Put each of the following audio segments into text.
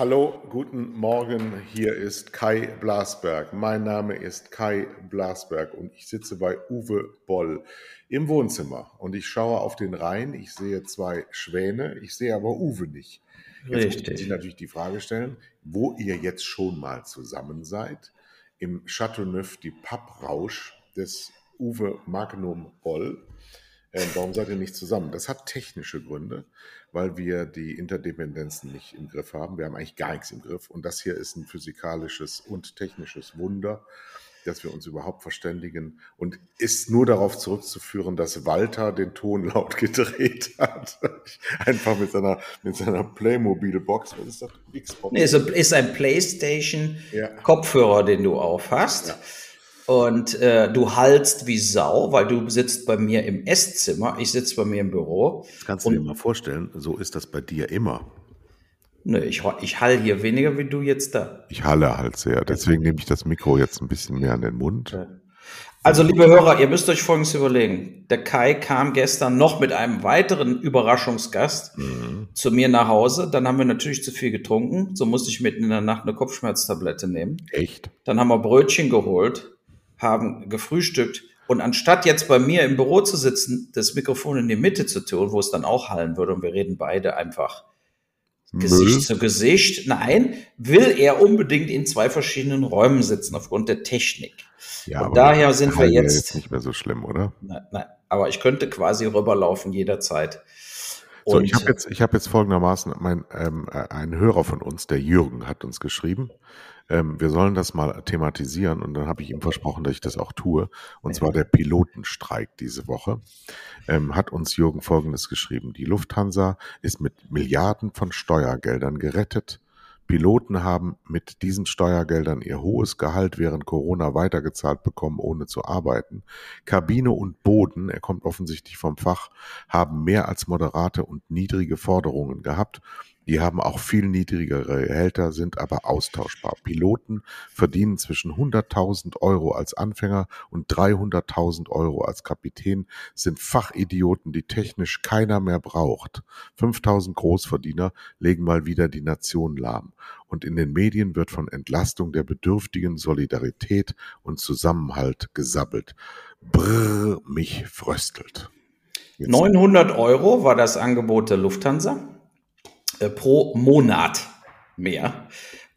Hallo, guten Morgen. Hier ist Kai Blasberg. Mein Name ist Kai Blasberg und ich sitze bei Uwe Boll im Wohnzimmer und ich schaue auf den Rhein. Ich sehe zwei Schwäne, ich sehe aber Uwe nicht. Jetzt muss ich natürlich die Frage stellen, wo ihr jetzt schon mal zusammen seid. Im Chateauneuf die Papprausch des Uwe Magnum Boll. Äh, warum seid ihr nicht zusammen? Das hat technische Gründe, weil wir die Interdependenzen nicht im Griff haben. Wir haben eigentlich gar nichts im Griff. Und das hier ist ein physikalisches und technisches Wunder, dass wir uns überhaupt verständigen und ist nur darauf zurückzuführen, dass Walter den Ton laut gedreht hat. Einfach mit seiner, mit seiner Playmobil-Box. Was ist das? Xbox? Nee, ist ein PlayStation-Kopfhörer, den du aufhast. Ja. Und äh, du hallst wie Sau, weil du sitzt bei mir im Esszimmer, ich sitze bei mir im Büro. Das kannst du dir mal vorstellen, so ist das bei dir immer. Nö, ich, ich hall hier weniger wie du jetzt da. Ich halle halt sehr, deswegen nehme ich das Mikro jetzt ein bisschen mehr an den Mund. Also, liebe Hörer, ihr müsst euch Folgendes überlegen. Der Kai kam gestern noch mit einem weiteren Überraschungsgast mhm. zu mir nach Hause. Dann haben wir natürlich zu viel getrunken. So musste ich mitten in der Nacht eine Kopfschmerztablette nehmen. Echt? Dann haben wir Brötchen geholt haben gefrühstückt und anstatt jetzt bei mir im Büro zu sitzen, das Mikrofon in die Mitte zu tun, wo es dann auch hallen würde und wir reden beide einfach Müll. Gesicht zu Gesicht. Nein, will er unbedingt in zwei verschiedenen Räumen sitzen aufgrund der Technik. Ja, und daher sind wir jetzt, jetzt nicht mehr so schlimm, oder? Nein, nein, aber ich könnte quasi rüberlaufen jederzeit. Und so, ich habe jetzt, ich habe jetzt folgendermaßen, mein, ähm, äh, ein Hörer von uns, der Jürgen, hat uns geschrieben ähm, wir sollen das mal thematisieren und dann habe ich ihm versprochen, dass ich das auch tue. Und zwar der Pilotenstreik diese Woche. Ähm, hat uns Jürgen Folgendes geschrieben. Die Lufthansa ist mit Milliarden von Steuergeldern gerettet. Piloten haben mit diesen Steuergeldern ihr hohes Gehalt während Corona weitergezahlt bekommen, ohne zu arbeiten. Kabine und Boden, er kommt offensichtlich vom Fach, haben mehr als moderate und niedrige Forderungen gehabt die haben auch viel niedrigere Gehälter, sind aber austauschbar. Piloten verdienen zwischen 100.000 Euro als Anfänger und 300.000 Euro als Kapitän, sind Fachidioten, die technisch keiner mehr braucht. 5.000 Großverdiener legen mal wieder die Nation lahm. Und in den Medien wird von Entlastung der Bedürftigen, Solidarität und Zusammenhalt gesabbelt. Brrr, mich fröstelt. Jetzt 900 Euro war das Angebot der Lufthansa. Äh, pro Monat mehr.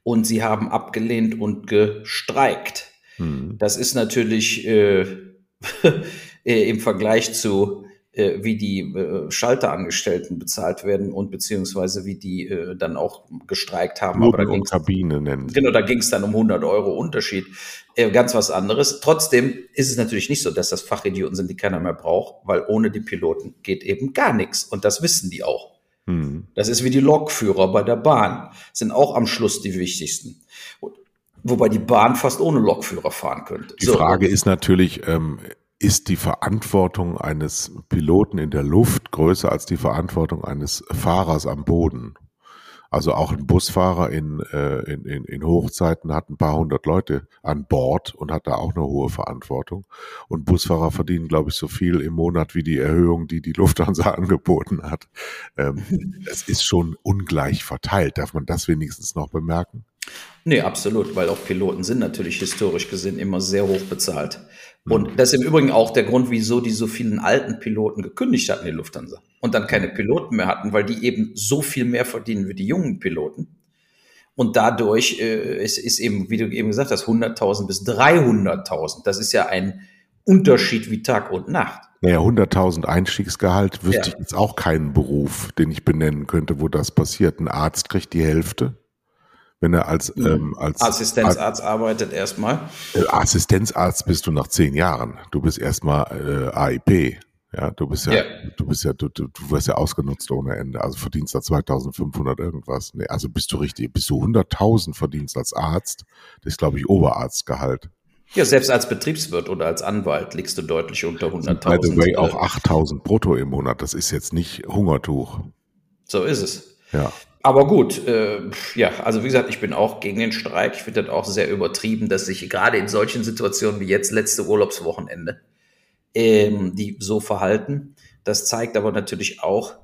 Und sie haben abgelehnt und gestreikt. Mhm. Das ist natürlich äh, äh, im Vergleich zu äh, wie die Schalterangestellten bezahlt werden und beziehungsweise wie die dann auch gestreikt haben. Boden Aber da ging's, Kabine nennen. Genau, da ging es dann um 100 Euro Unterschied. Ganz was anderes. Trotzdem ist es natürlich nicht so, dass das Fachidioten sind, die keiner mehr braucht, weil ohne die Piloten geht eben gar nichts. Und das wissen die auch. Hm. Das ist wie die Lokführer bei der Bahn, sind auch am Schluss die wichtigsten. Wobei die Bahn fast ohne Lokführer fahren könnte. Die so. Frage ist natürlich, ähm, ist die Verantwortung eines Piloten in der Luft größer als die Verantwortung eines Fahrers am Boden? Also auch ein Busfahrer in, äh, in, in, in Hochzeiten hat ein paar hundert Leute an Bord und hat da auch eine hohe Verantwortung. Und Busfahrer verdienen, glaube ich, so viel im Monat wie die Erhöhung, die die Lufthansa angeboten hat. Ähm, es ist schon ungleich verteilt. Darf man das wenigstens noch bemerken? Nee, absolut, weil auch Piloten sind natürlich historisch gesehen immer sehr hoch bezahlt. Und mhm. das ist im Übrigen auch der Grund, wieso die so vielen alten Piloten gekündigt hatten, die Lufthansa. Und dann keine Piloten mehr hatten, weil die eben so viel mehr verdienen wie die jungen Piloten. Und dadurch äh, ist, ist eben, wie du eben gesagt hast, 100.000 bis 300.000. Das ist ja ein Unterschied wie Tag und Nacht. Naja, 100.000 Einstiegsgehalt wüsste ja. ich jetzt auch keinen Beruf, den ich benennen könnte, wo das passiert. Ein Arzt kriegt die Hälfte wenn er als, mhm. ähm, als Assistenzarzt Ar arbeitet erstmal. Äh, Assistenzarzt bist du nach zehn Jahren. Du bist erstmal äh, AIP. Ja, du bist ja, ja. du bist ja, du, du, du wirst ja ausgenutzt ohne Ende. Also verdienst da 2500 irgendwas. Nee, also bist du richtig, bist du 100.000 verdienst als Arzt. Das ist, glaube ich, Oberarztgehalt. Ja, selbst als Betriebswirt oder als Anwalt liegst du deutlich unter 100.000. By the way, auch 8.000 brutto im Monat. Das ist jetzt nicht Hungertuch. So ist es. Ja. Aber gut, äh, ja, also wie gesagt, ich bin auch gegen den Streik. Ich finde das auch sehr übertrieben, dass sich gerade in solchen Situationen wie jetzt letzte Urlaubswochenende ähm, die so verhalten. Das zeigt aber natürlich auch,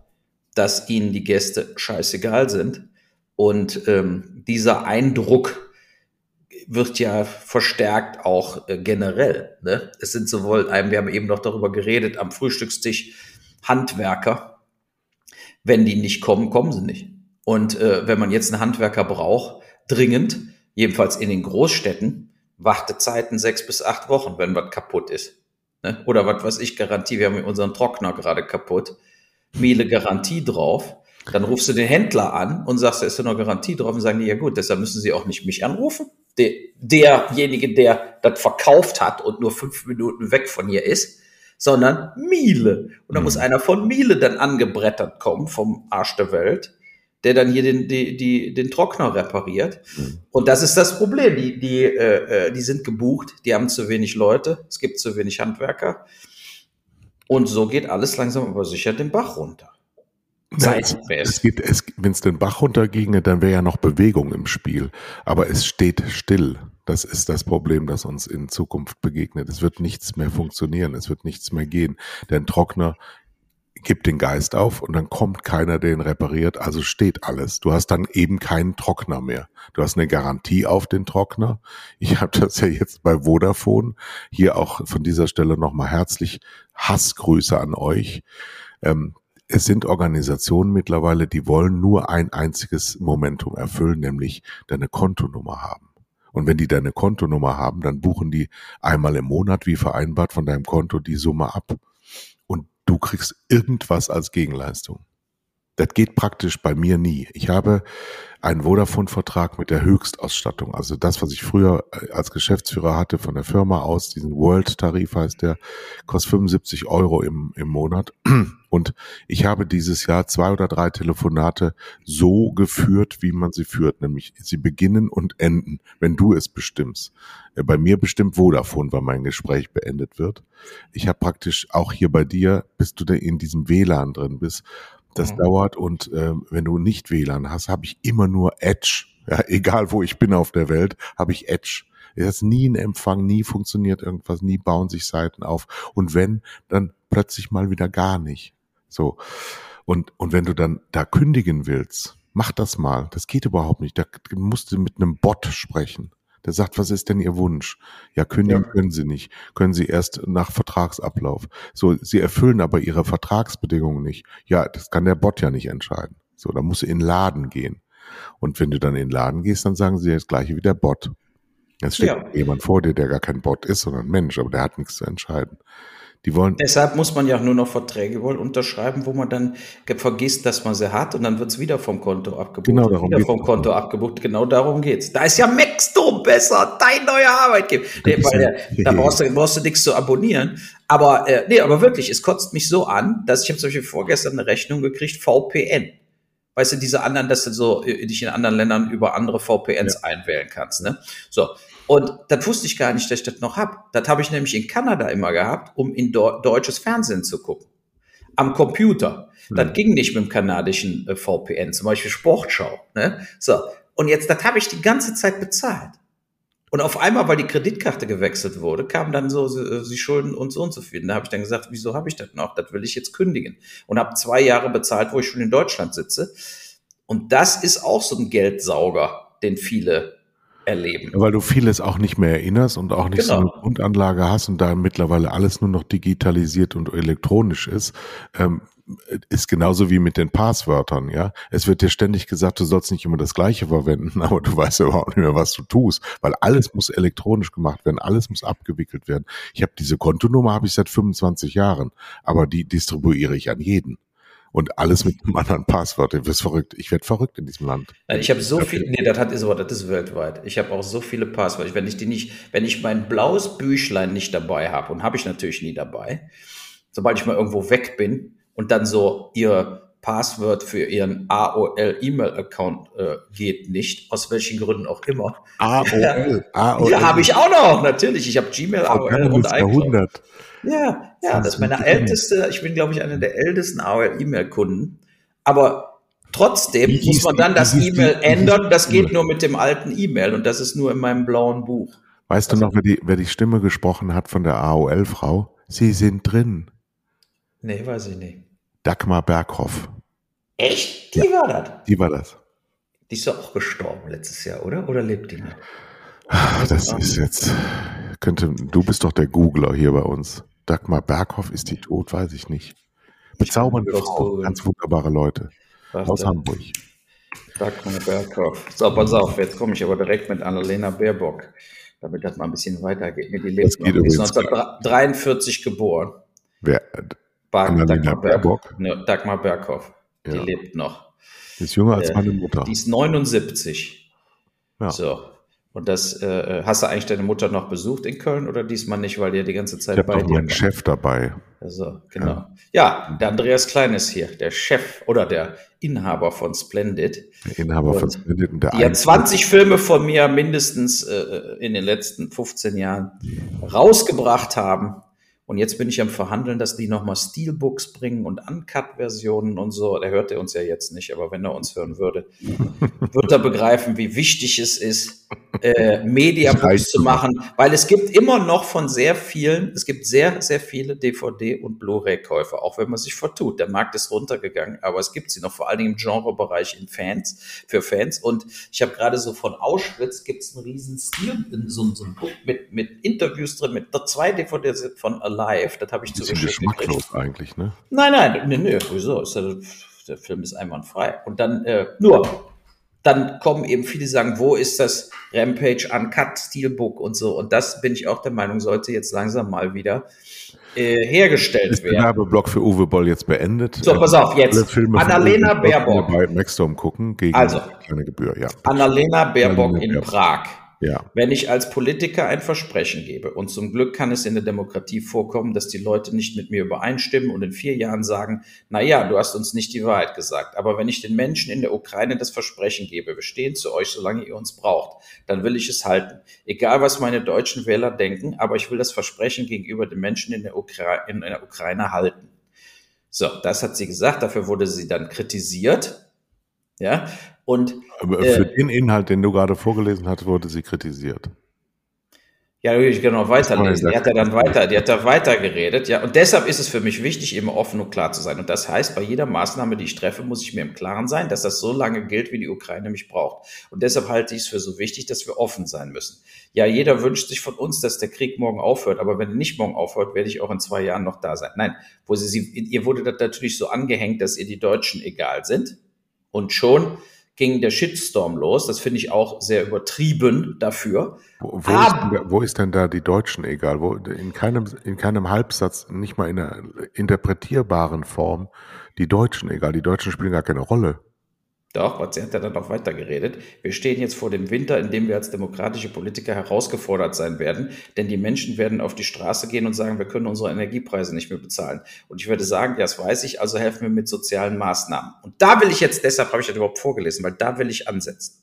dass ihnen die Gäste scheißegal sind. Und ähm, dieser Eindruck wird ja verstärkt auch äh, generell. Ne? Es sind sowohl, wir haben eben noch darüber geredet, am Frühstückstisch Handwerker. Wenn die nicht kommen, kommen sie nicht. Und äh, wenn man jetzt einen Handwerker braucht, dringend, jedenfalls in den Großstädten, Wartezeiten sechs bis acht Wochen, wenn was kaputt ist. Ne? Oder was weiß ich, Garantie, wir haben unseren Trockner gerade kaputt. Miele Garantie drauf. Dann rufst du den Händler an und sagst, da ist ja noch Garantie drauf und sagen die, ja gut, deshalb müssen sie auch nicht mich anrufen. Der, derjenige, der das verkauft hat und nur fünf Minuten weg von hier ist, sondern Miele. Und da mhm. muss einer von Miele dann angebrettert kommen vom Arsch der Welt der dann hier den, die, die, den Trockner repariert. Mhm. Und das ist das Problem. Die, die, äh, äh, die sind gebucht, die haben zu wenig Leute, es gibt zu wenig Handwerker. Und so geht alles langsam aber sicher den Bach runter. es, es geht, es, wenn es den Bach runterginge, dann wäre ja noch Bewegung im Spiel. Aber es steht still. Das ist das Problem, das uns in Zukunft begegnet. Es wird nichts mehr funktionieren. Es wird nichts mehr gehen. Denn Trockner gibt den Geist auf und dann kommt keiner, der ihn repariert, also steht alles. Du hast dann eben keinen Trockner mehr. Du hast eine Garantie auf den Trockner. Ich habe das ja jetzt bei Vodafone. Hier auch von dieser Stelle nochmal herzlich Hassgrüße an euch. Ähm, es sind Organisationen mittlerweile, die wollen nur ein einziges Momentum erfüllen, nämlich deine Kontonummer haben. Und wenn die deine Kontonummer haben, dann buchen die einmal im Monat, wie vereinbart, von deinem Konto die Summe ab du kriegst irgendwas als Gegenleistung. Das geht praktisch bei mir nie. Ich habe einen Vodafone-Vertrag mit der Höchstausstattung. Also das, was ich früher äh, als Geschäftsführer hatte von der Firma aus, diesen World-Tarif heißt der, kostet 75 Euro im, im Monat. Und ich habe dieses Jahr zwei oder drei Telefonate so geführt, wie man sie führt, nämlich sie beginnen und enden, wenn du es bestimmst. Äh, bei mir bestimmt Vodafone, wann mein Gespräch beendet wird. Ich habe praktisch auch hier bei dir, bis du da in diesem WLAN drin bist, das mhm. dauert und äh, wenn du nicht WLAN hast, habe ich immer nur Edge. Ja, egal wo ich bin auf der Welt, habe ich Edge. Es ist nie ein Empfang, nie funktioniert irgendwas, nie bauen sich Seiten auf. Und wenn, dann plötzlich mal wieder gar nicht. So. Und, und wenn du dann da kündigen willst, mach das mal. Das geht überhaupt nicht. Da musst du mit einem Bot sprechen. Der sagt, was ist denn Ihr Wunsch? Ja, kündigen ja. können Sie nicht. Können Sie erst nach Vertragsablauf. So, Sie erfüllen aber Ihre Vertragsbedingungen nicht. Ja, das kann der Bot ja nicht entscheiden. So, da musst du in den Laden gehen. Und wenn du dann in den Laden gehst, dann sagen sie das gleiche wie der Bot. Es steht ja. jemand vor dir, der gar kein Bot ist, sondern ein Mensch, aber der hat nichts zu entscheiden. Die wollen Deshalb muss man ja nur noch Verträge wohl unterschreiben, wo man dann vergisst, dass man sie hat und dann wird es wieder vom Konto abgebucht. Genau darum wieder vom Konto abgebucht. Genau darum geht's. Da ist ja Maxdom besser, dein neuer Arbeitgeber. Nee, weil da brauchst du, brauchst du nichts zu abonnieren. Aber äh, nee, aber wirklich, es kotzt mich so an, dass ich habe zum Beispiel vorgestern eine Rechnung gekriegt, VPN. Weißt du, diese anderen, dass du so äh, dich in anderen Ländern über andere VPNs ja. einwählen kannst. Ne? So, und das wusste ich gar nicht, dass ich das noch hab. Das habe ich nämlich in Kanada immer gehabt, um in deutsches Fernsehen zu gucken. Am Computer. Mhm. Das ging nicht mit dem kanadischen äh, VPN, zum Beispiel Sportschau. Ne? So. Und jetzt, das habe ich die ganze Zeit bezahlt. Und auf einmal, weil die Kreditkarte gewechselt wurde, kamen dann so, sie, sie schulden uns so und so viel. Da habe ich dann gesagt, wieso habe ich das noch? Das will ich jetzt kündigen. Und habe zwei Jahre bezahlt, wo ich schon in Deutschland sitze. Und das ist auch so ein Geldsauger, den viele erleben. Weil du vieles auch nicht mehr erinnerst und auch nicht genau. so eine Grundanlage hast und da mittlerweile alles nur noch digitalisiert und elektronisch ist. Ähm, ist genauso wie mit den Passwörtern, ja. Es wird dir ständig gesagt, du sollst nicht immer das Gleiche verwenden, aber du weißt ja überhaupt nicht mehr, was du tust, weil alles muss elektronisch gemacht werden, alles muss abgewickelt werden. Ich habe diese Kontonummer habe ich seit 25 Jahren, aber die distribuiere ich an jeden und alles mit einem anderen Passwort. Du wirst verrückt. Ich werde verrückt in diesem Land. Ich habe so viel, nee, das hat ist aber, das ist weltweit. Ich habe auch so viele Passwörter. Wenn ich die nicht, wenn ich mein blaues Büchlein nicht dabei habe und habe ich natürlich nie dabei, sobald ich mal irgendwo weg bin und dann so ihr Passwort für ihren AOL-E-Mail-Account äh, geht nicht, aus welchen Gründen auch immer. AOL, AOL. Ja, habe ich auch noch, natürlich. Ich habe Gmail, AOL und iCloud. Ja, ja, das, das ist meine älteste, ich bin, glaube ich, einer der ältesten AOL-E-Mail-Kunden. Aber Trotzdem Wie muss man dann das E-Mail ändern. Das geht nur mit dem alten E-Mail und das ist nur in meinem blauen Buch. Weißt Also du noch, wer die, wer die Stimme gesprochen hat von der AOL-Frau? Sie sind drin. Nee, weiß ich nicht. Dagmar Berghoff. Echt? Die war das. Die war das. Die ist doch auch gestorben letztes Jahr, oder? Oder lebt die noch? Ach, das ist jetzt, könnte, du bist doch der Googler hier bei uns. Dagmar Berghoff, ist die tot? Weiß ich nicht. Bezaubernde Frau, ganz wunderbare Leute. Warte. Aus Hamburg. Dagmar Berghoff. So, pass auf, jetzt komme ich aber direkt mit Annalena Baerbock, damit das mal ein bisschen weitergeht. Die lebt noch. geht ist übrigens. 1943 geboren. Wer, Bar Annalena Dagmar. Baerbock? Ne, Dagmar Berghoff. Die Ja. lebt noch. die ist jünger als Äh, meine Mutter. Die ist 79. Ja. So. Und das, äh, hast du eigentlich deine Mutter noch besucht in Köln oder diesmal nicht, weil ja die ganze Zeit Ich habe bei dir meinen war? Chef dabei. Also, genau. Ja. der Andreas Klein ist hier, der Chef oder der Inhaber von Splendid. Der Inhaber von Und Splendid und der Die hat einzige- 20 Filme von mir mindestens äh, in den letzten 15 Jahren rausgebracht haben. Und jetzt bin ich am Verhandeln, dass die nochmal Steelbooks bringen und Uncut-Versionen und so. Der hört er uns ja jetzt nicht, aber wenn er uns hören würde, wird er begreifen, wie wichtig es ist, äh, Mediabooks zu machen. Weil es gibt immer noch von sehr vielen, es gibt sehr, sehr viele DVD- und Blu-ray-Käufer, auch wenn man sich vertut. Der Markt ist runtergegangen, aber es gibt sie noch, vor allen Dingen im Genrebereich in Fans, für Fans. Und ich habe gerade so von Auschwitz gibt es einen riesen Stil, so, so ein Buch mit, mit Interviews drin, mit zwei DVDs von Alive, das habe ich gekriegt. geschmacklos eigentlich, ne? Nein, nein, nee, nee, wieso? Der, Film ist einwandfrei. Und dann, äh, nur, dann kommen eben viele, sagen, wo ist das Rampage Uncut Steelbook und so. Und das bin ich auch der Meinung, sollte jetzt langsam mal wieder äh, hergestellt Ist werden. Werbeblock für Uwe Boll jetzt beendet? So, pass auf, jetzt. Alle Filme Annalena Baerbock. Bei Maxdome gucken gegen Also. keine Gebühr, ja. Annalena Baerbock in Baerbock. Prag. Ja. Wenn ich als Politiker ein Versprechen gebe, und zum Glück kann es in der Demokratie vorkommen, dass die Leute nicht mit mir übereinstimmen und in vier Jahren sagen, na ja, du hast uns nicht die Wahrheit gesagt. Aber wenn ich den Menschen in der Ukraine das Versprechen gebe, wir stehen zu euch, solange ihr uns braucht, dann will ich es halten. Egal, was meine deutschen Wähler denken, aber ich will das Versprechen gegenüber den Menschen in der, Ukra in der Ukraine halten. So, das hat sie gesagt, dafür wurde sie dann kritisiert. Ja, und Aber Äh. für den Inhalt, den du gerade vorgelesen hast, wurde sie kritisiert. Ja, ich kann noch weiterlesen. Die hat ja dann weiter, die hat da weiter geredet, ja. Und deshalb ist es für mich wichtig, immer offen und klar zu sein. Und das heißt, bei jeder Maßnahme, die ich treffe, muss ich mir im Klaren sein, dass das so lange gilt, wie die Ukraine mich braucht. Und deshalb halte ich es für so wichtig, dass wir offen sein müssen. Ja, jeder wünscht sich von uns, dass der Krieg morgen aufhört. Aber wenn er nicht morgen aufhört, werde ich auch in zwei Jahren noch da sein. Nein, wo sie, sie, ihr wurde das natürlich so angehängt, dass ihr die Deutschen egal sind. Und schon ging der Shitstorm los. Das finde ich auch sehr übertrieben dafür. Wo, wo, Ah. ist denn da, wo ist denn da die Deutschen egal? Wo, in, keinem, in keinem Halbsatz, nicht mal in einer interpretierbaren Form, die Deutschen egal. Die Deutschen spielen gar keine Rolle. Doch, sie hat ja dann noch weiter geredet. Wir stehen jetzt vor dem Winter, in dem wir als demokratische Politiker herausgefordert sein werden, denn die Menschen werden auf die Straße gehen und sagen, wir können unsere Energiepreise nicht mehr bezahlen. Und ich würde sagen, ja, das weiß ich, also helfen wir mit sozialen Maßnahmen. Und da will ich jetzt, deshalb habe ich das überhaupt vorgelesen, weil da will ich ansetzen.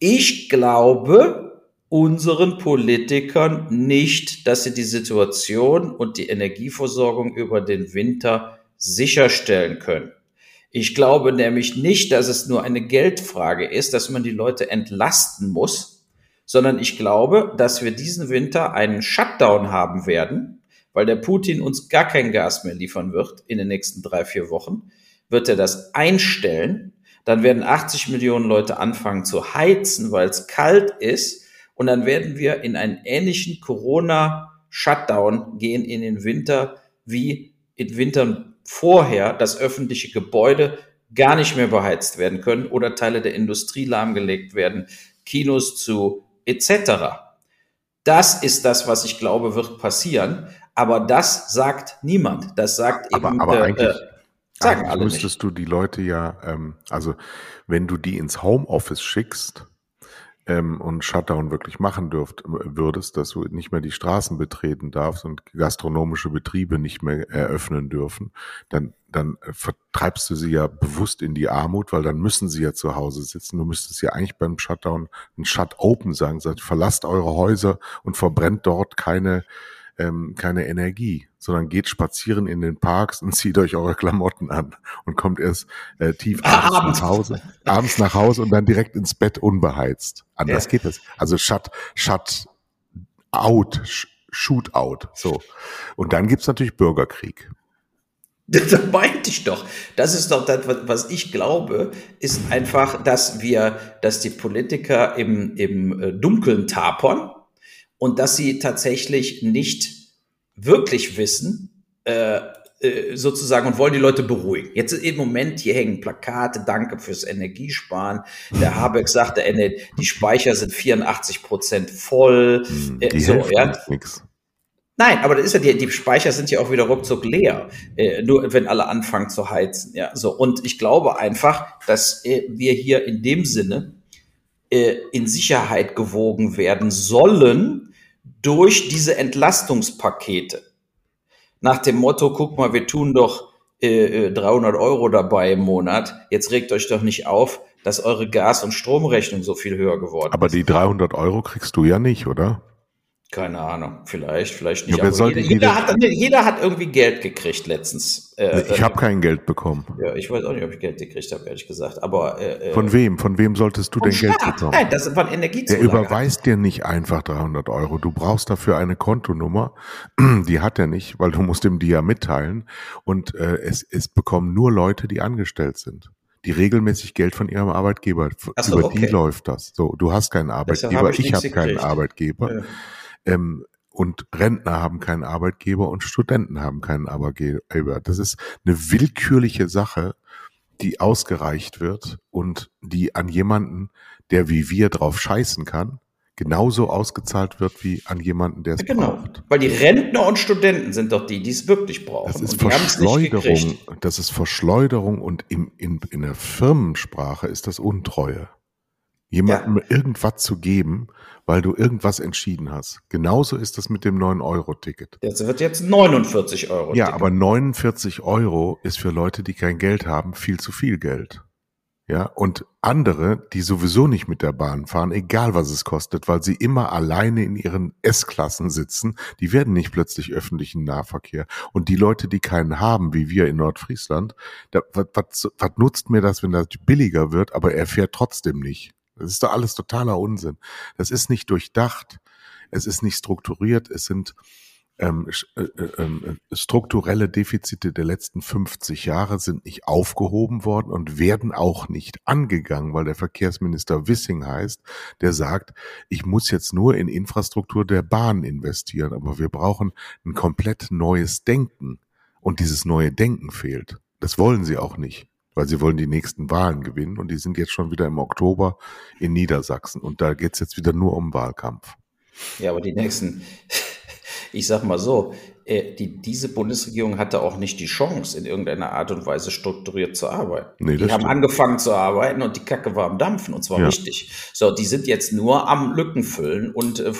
Ich glaube unseren Politikern nicht, dass sie die Situation und die Energieversorgung über den Winter sicherstellen können. Ich glaube nämlich nicht, dass es nur eine Geldfrage ist, dass man die Leute entlasten muss, sondern ich glaube, dass wir diesen Winter einen Shutdown haben werden, weil der Putin uns gar kein Gas mehr liefern wird in den nächsten drei, vier Wochen, wird er das einstellen. Dann werden 80 Millionen Leute anfangen zu heizen, weil es kalt ist. Und dann werden wir in einen ähnlichen Corona-Shutdown gehen in den Winter wie in Wintern vorher, dass öffentliche Gebäude gar nicht mehr beheizt werden können oder Teile der Industrie lahmgelegt werden, Kinos zu etc. Das ist das, was ich glaube, wird passieren. Aber das sagt niemand. Das sagt Aber, eben aber äh, eigentlich, äh, sagen eigentlich alle nicht. müsstest du die Leute ja, ähm, also wenn du die ins Homeoffice schickst ähm, und Shutdown wirklich machen dürft, würdest, dass du nicht mehr die Straßen betreten darfst und gastronomische Betriebe nicht mehr eröffnen dürfen, dann, dann vertreibst du sie ja bewusst in die Armut, weil dann müssen sie ja zu Hause sitzen. Du müsstest ja eigentlich beim Shutdown ein Shut Open sagen, sagt, verlasst eure Häuser und verbrennt dort keine ähm, keine Energie, sondern geht spazieren in den Parks und zieht euch eure Klamotten an und kommt erst äh, tief abends, abends, nach Hause, abends nach Hause und dann direkt ins Bett unbeheizt. Anders ja. geht es. Also shut, shut out, shoot out. So. Und dann gibt's natürlich Bürgerkrieg. Das meinte ich doch. Das ist doch das, was ich glaube, ist einfach, dass wir, dass die Politiker im, im äh, Dunkeln tapern und dass sie tatsächlich nicht wirklich wissen, äh, äh, sozusagen und wollen die Leute beruhigen. Jetzt im Moment, hier hängen Plakate, danke fürs Energiesparen. Der Habeck sagte, die Speicher sind 84 Prozent voll. Hm, die so, ja. Nix. Nein, aber das ist ja die, die Speicher sind ja auch wieder ruckzuck leer, äh, nur wenn alle anfangen zu heizen. Ja, so und ich glaube einfach, dass äh, wir hier in dem Sinne äh, in Sicherheit gewogen werden sollen durch diese Entlastungspakete. Nach dem Motto, guck mal, wir tun doch äh, 300 äh, Euro dabei im Monat. Jetzt regt euch doch nicht auf, dass eure Gas- und Stromrechnung so viel höher geworden aber ist. Aber die 300 Euro kriegst du ja nicht, oder? Keine Ahnung, vielleicht, vielleicht nicht. Ja, jeder, jeder, hat, jeder, hat, irgendwie Geld gekriegt letztens. Äh, ich habe kein Geld bekommen. Ja, ich weiß auch nicht, ob ich Geld gekriegt habe, ehrlich gesagt. Aber äh, äh von wem? Von wem solltest du denn Staat. Geld bekommen? Nein, das war Energiezulage. Der überweist dir nicht einfach 300 Euro. Du brauchst dafür eine Kontonummer. Die hat er nicht, weil du musst ihm die ja mitteilen. Und äh, es, es bekommen nur Leute, die angestellt sind die regelmäßig Geld von ihrem Arbeitgeber. So, Über okay. die läuft das. So, du hast keinen Arbeitgeber, hab ich, ich habe keinen Arbeitgeber. Ja. Ähm, und Rentner haben keinen Arbeitgeber und Studenten haben keinen Arbeitgeber. Das ist eine willkürliche Sache, die ausgereicht wird und die an jemanden, der wie wir drauf scheißen kann, genauso ausgezahlt wird wie an jemanden, der es genau. braucht. Weil die Rentner und Studenten sind doch die, die es wirklich brauchen. Das ist Verschleuderung. Das ist Verschleuderung und im, in, in der Firmensprache ist das Untreue. Jemandem ja. irgendwas zu geben, weil du irgendwas entschieden hast. Genauso ist das mit dem 9-Euro-Ticket. Das wird jetzt 49 Euro. Ja, aber 49 Euro ist für Leute, die kein Geld haben, viel zu viel Geld. Ja, und andere, die sowieso nicht mit der Bahn fahren, egal was es kostet, weil sie immer alleine in ihren S-Klassen sitzen, die werden nicht plötzlich öffentlichen Nahverkehr. Und die Leute, die keinen haben, wie wir in Nordfriesland, da, was, was, was nutzt mir das, wenn das billiger wird, aber er fährt trotzdem nicht? Das ist doch alles totaler Unsinn. Das ist nicht durchdacht, es ist nicht strukturiert, es sind ähm, äh, äh, ähm, strukturelle Defizite der letzten 50 Jahre sind nicht aufgehoben worden und werden auch nicht angegangen, weil der Verkehrsminister Wissing heißt, der sagt, ich muss jetzt nur in Infrastruktur der Bahn investieren, aber wir brauchen ein komplett neues Denken. Und dieses neue Denken fehlt. Das wollen sie auch nicht weil sie wollen die nächsten Wahlen gewinnen und die sind jetzt schon wieder im Oktober in Niedersachsen und da geht es jetzt wieder nur um Wahlkampf. Ja, aber die nächsten, ich sag mal so, die, diese Bundesregierung hatte auch nicht die Chance, in irgendeiner Art und Weise strukturiert zu arbeiten. Nee, die haben stimmt. angefangen zu arbeiten und die Kacke war am Dampfen und zwar ja. richtig. So, die sind jetzt nur am Lücken füllen und äh,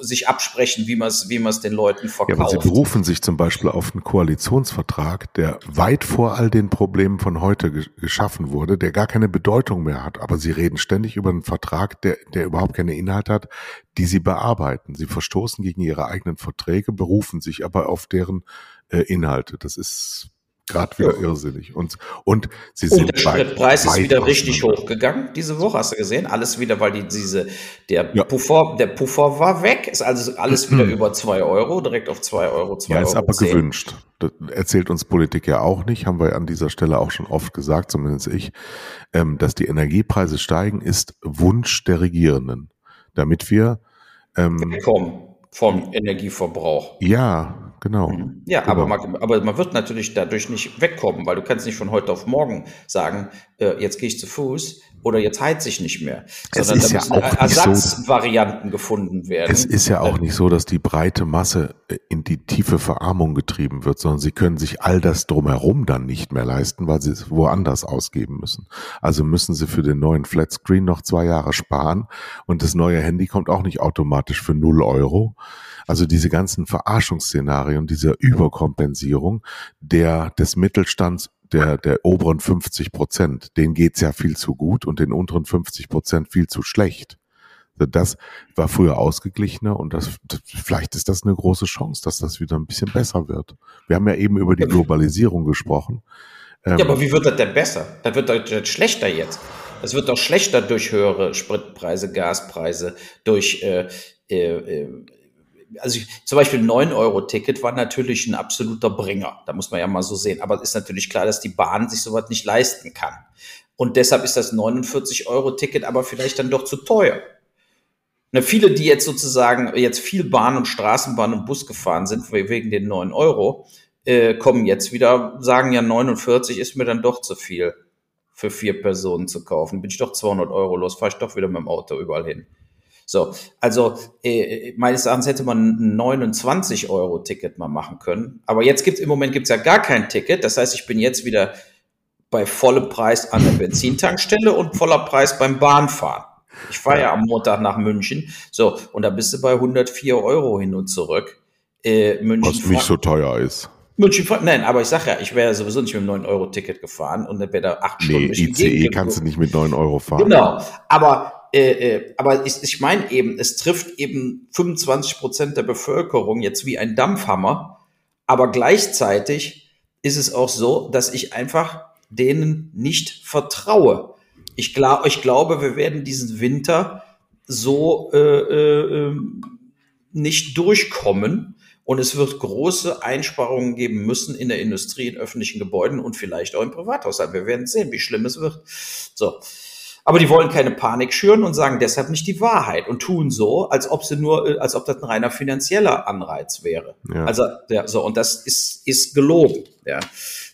sich absprechen, wie man es wie man's den Leuten verkauft. Ja, aber sie berufen sich zum Beispiel auf einen Koalitionsvertrag, der weit vor all den Problemen von heute ge geschaffen wurde, der gar keine Bedeutung mehr hat. Aber sie reden ständig über einen Vertrag, der, der überhaupt keine Inhalt hat, die sie bearbeiten. Sie verstoßen gegen ihre eigenen Verträge, berufen sich aber auf deren äh, Inhalte. Das ist gerade wieder ja. irrsinnig. Und, und sie sind. Und der Spritpreis ist wieder richtig hochgegangen diese Woche, hast du gesehen? Alles wieder, weil die diese, der ja. Puffer, der Puffer war weg, ist also alles wieder mhm. über zwei Euro, direkt auf zwei Euro, zwei ja, Euro. ist aber 10. gewünscht. Das erzählt uns Politik ja auch nicht, haben wir an dieser Stelle auch schon oft gesagt, zumindest ich, ähm, dass die Energiepreise steigen, ist Wunsch der Regierenden, damit wir ähm, kommen vom Energieverbrauch. Ja, genau. Mhm. Ja, genau. Aber, man, aber man wird natürlich dadurch nicht wegkommen, weil du kannst nicht von heute auf morgen sagen, äh, jetzt gehe ich zu Fuß oder jetzt heizt ich nicht mehr, es sondern da müssen ja Ersatzvarianten so, gefunden werden. Es ist ja auch nicht so, dass die breite Masse äh, in die tiefe Verarmung getrieben wird, sondern sie können sich all das drumherum dann nicht mehr leisten, weil sie es woanders ausgeben müssen. Also müssen sie für den neuen Flatscreen noch zwei Jahre sparen und das neue Handy kommt auch nicht automatisch für null Euro. Also diese ganzen Verarschungsszenarien, diese Überkompensierung der des Mittelstands der, der oberen 50 Prozent, denen geht's ja viel zu gut und den unteren 50 Prozent viel zu schlecht. Das war früher ausgeglichener und das, vielleicht ist das eine große Chance, dass das wieder ein bisschen besser wird. Wir haben ja eben über die Globalisierung gesprochen. Ähm, ja, aber wie wird das denn besser? Das wird doch schlechter jetzt. Das wird doch schlechter durch höhere Spritpreise, Gaspreise, durch äh, äh, äh also ich, zum Beispiel 9-Euro-Ticket war natürlich ein absoluter Bringer. Da muss man ja mal so sehen. Aber ist natürlich klar, dass die Bahn sich sowas nicht leisten kann. Und deshalb ist das 49-Euro-Ticket aber vielleicht dann doch zu teuer. Ne, viele, die jetzt sozusagen jetzt viel Bahn und Straßenbahn und Bus gefahren sind wegen den 9 Euro, äh, kommen jetzt wieder, sagen ja 49 ist mir dann doch zu viel für vier Personen zu kaufen. Bin ich doch 200 Euro los, fahre ich doch wieder mit dem Auto überall hin. So, also äh, meines Erachtens hätte man ein 29 Euro Ticket mal machen können. Aber jetzt gibt's im Moment gibt's ja gar kein Ticket. Das heißt, ich bin jetzt wieder bei vollem Preis an der Benzintankstelle und voller Preis beim Bahnfahren. Ich fahre ja. ja am Montag nach München. So, und da bist du bei 104 Euro hin und zurück. Äh, München Was nicht so teuer ist. München, nein, aber ich sag ja, ich wäre sowieso nicht mit einem 9-Euro-Ticket gefahren und dann wäre da acht nee, Stunden. ICE kannst du nicht mit 9 Euro fahren. Genau, aber, äh, äh, aber ich, ich meine eben, es trifft eben 25 Prozent der Bevölkerung jetzt wie ein Dampfhammer, aber gleichzeitig ist es auch so, dass ich einfach denen nicht vertraue. Ich, glaub, ich glaube, wir werden diesen Winter so äh, äh, ähm, nicht durchkommen. Und es wird große Einsparungen geben müssen in der Industrie, in öffentlichen Gebäuden und vielleicht auch im Privathaushalt. Wir werden sehen, wie schlimm es wird. So. Aber die wollen keine Panik schüren und sagen deshalb nicht die Wahrheit und tun so, als ob sie nur, äh, als ob das ein reiner finanzieller Anreiz wäre. Ja. Also, ja, so, und das ist, ist gelogen, ja.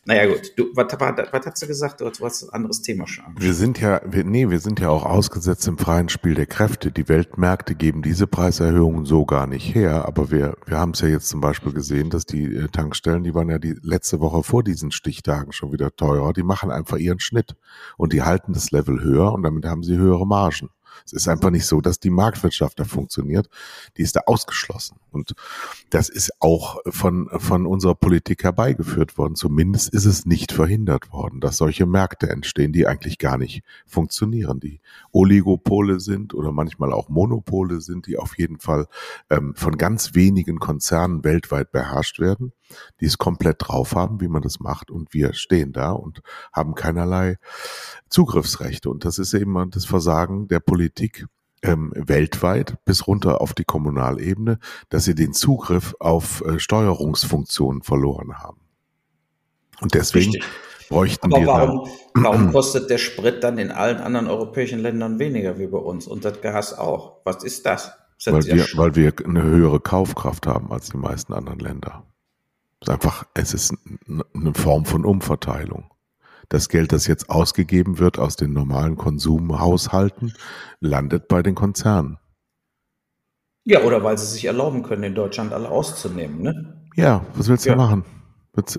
Naja, gut. Du, was, was, was hast du gesagt? Du hast ein anderes Thema schon. Wir sind ja, wir, nee, wir sind ja auch ausgesetzt im freien Spiel der Kräfte. Die Weltmärkte geben diese Preiserhöhungen so gar nicht her. Aber wir, wir haben es ja jetzt zum Beispiel gesehen, dass die äh, Tankstellen, die waren ja die letzte Woche vor diesen Stichtagen schon wieder teurer. Die machen einfach ihren Schnitt und die halten das Level höher und damit haben sie höhere Margen. Es ist einfach nicht so, dass die Marktwirtschaft da funktioniert. Die ist da ausgeschlossen. Und das ist auch von, von unserer Politik herbeigeführt worden. Zumindest ist es nicht verhindert worden, dass solche Märkte entstehen, die eigentlich gar nicht funktionieren, die Oligopole sind oder manchmal auch Monopole sind, die auf jeden Fall ähm, von ganz wenigen Konzernen weltweit beherrscht werden, die es komplett drauf haben, wie man das macht. Und wir stehen da und haben keinerlei Zugriffsrechte. Und das ist eben das Versagen der Politik ähm, weltweit bis runter auf die Kommunalebene, dass sie den Zugriff auf äh, Steuerungsfunktionen verloren haben. Und deswegen Richtig. bräuchten Aber wir warum, da, warum kostet der Sprit dann in allen anderen europäischen Ländern weniger wie bei uns und das Gas auch? Was ist das? das weil, wir, weil wir eine höhere Kaufkraft haben als die meisten anderen Länder. Es ist einfach, es ist eine Form von Umverteilung das Geld, das jetzt ausgegeben wird aus den normalen Konsumhaushalten, landet bei den Konzernen. Ja, oder weil sie sich erlauben können, in Deutschland alle auszunehmen, ne? Ja, was willst du ja. machen?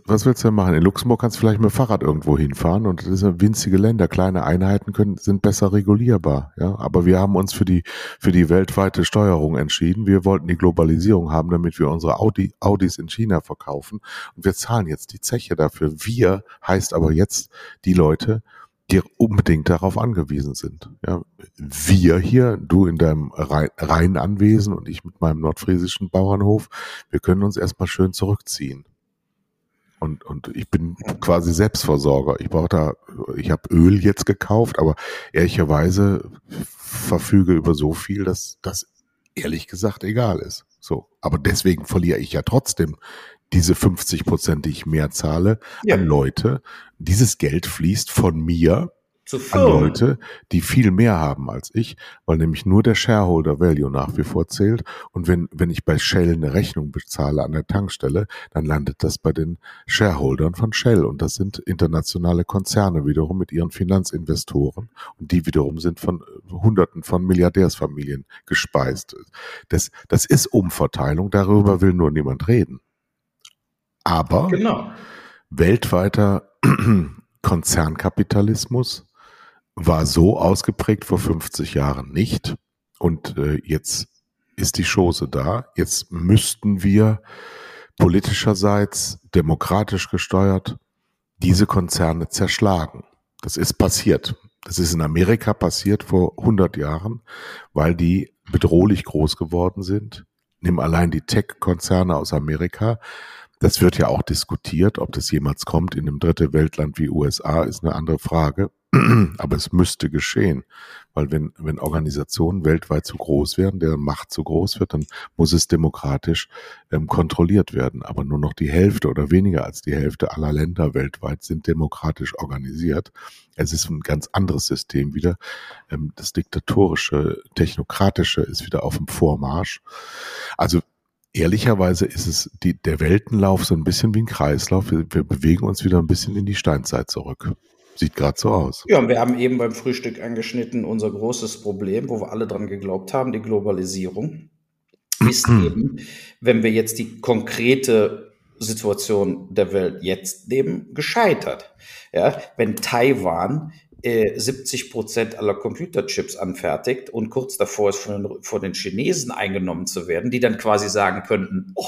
Was willst du denn machen? In Luxemburg kannst du vielleicht mit dem Fahrrad irgendwo hinfahren und das sind winzige Länder, kleine Einheiten können, sind besser regulierbar. Ja, aber wir haben uns für die, für die weltweite Steuerung entschieden. Wir wollten die Globalisierung haben, damit wir unsere Audi, Audis in China verkaufen und wir zahlen jetzt die Zeche dafür. Wir heißt aber jetzt die Leute, die unbedingt darauf angewiesen sind. Ja, wir hier, du in deinem Rheinanwesen und ich mit meinem nordfriesischen Bauernhof, wir können uns erstmal schön zurückziehen. Und, und ich bin quasi Selbstversorger. Ich brauche da, ich habe Öl jetzt gekauft, aber ehrlicherweise verfüge über so viel, dass das ehrlich gesagt egal ist. So. Aber deswegen verliere ich ja trotzdem diese 50 Prozent, die ich mehr zahle, ja. an Leute. Dieses Geld fließt von mir zu an Leute, die viel mehr haben als ich, weil nämlich nur der Shareholder Value nach wie vor zählt. Und wenn, wenn ich bei Shell eine Rechnung bezahle an der Tankstelle, dann landet das bei den Shareholdern von Shell. Und das sind internationale Konzerne wiederum mit ihren Finanzinvestoren. Und die wiederum sind von Hunderten von Milliardärsfamilien gespeist. Das, das ist Umverteilung. Darüber will nur niemand reden. Aber genau. weltweiter Konzernkapitalismus war so ausgeprägt vor 50 Jahren nicht. Und äh, jetzt ist die Chose da. Jetzt müssten wir politischerseits, demokratisch gesteuert, diese Konzerne zerschlagen. Das ist passiert. Das ist in Amerika passiert vor 100 Jahren, weil die bedrohlich groß geworden sind. Nimm allein die Tech-Konzerne aus Amerika. Das wird ja auch diskutiert, ob das jemals kommt in einem dritte Weltland wie USA, ist eine andere Frage. Aber es müsste geschehen, weil wenn, wenn Organisationen weltweit zu groß werden, deren Macht zu groß wird, dann muss es demokratisch ähm, kontrolliert werden. Aber nur noch die Hälfte oder weniger als die Hälfte aller Länder weltweit sind demokratisch organisiert. Es ist ein ganz anderes System wieder. Ähm, das diktatorische, technokratische ist wieder auf dem Vormarsch. Also ehrlicherweise ist es die, der Weltenlauf so ein bisschen wie ein Kreislauf. Wir, wir bewegen uns wieder ein bisschen in die Steinzeit zurück. Sieht gerade so aus. Ja, und wir haben eben beim Frühstück angeschnitten, unser großes Problem, wo wir alle dran geglaubt haben, die Globalisierung, ist eben, wenn wir jetzt die konkrete Situation der Welt jetzt nehmen, gescheitert. Ja, wenn Taiwan 70 äh, Prozent aller Computerchips anfertigt und kurz davor ist, von den, von den Chinesen eingenommen zu werden, die dann quasi sagen könnten, oh,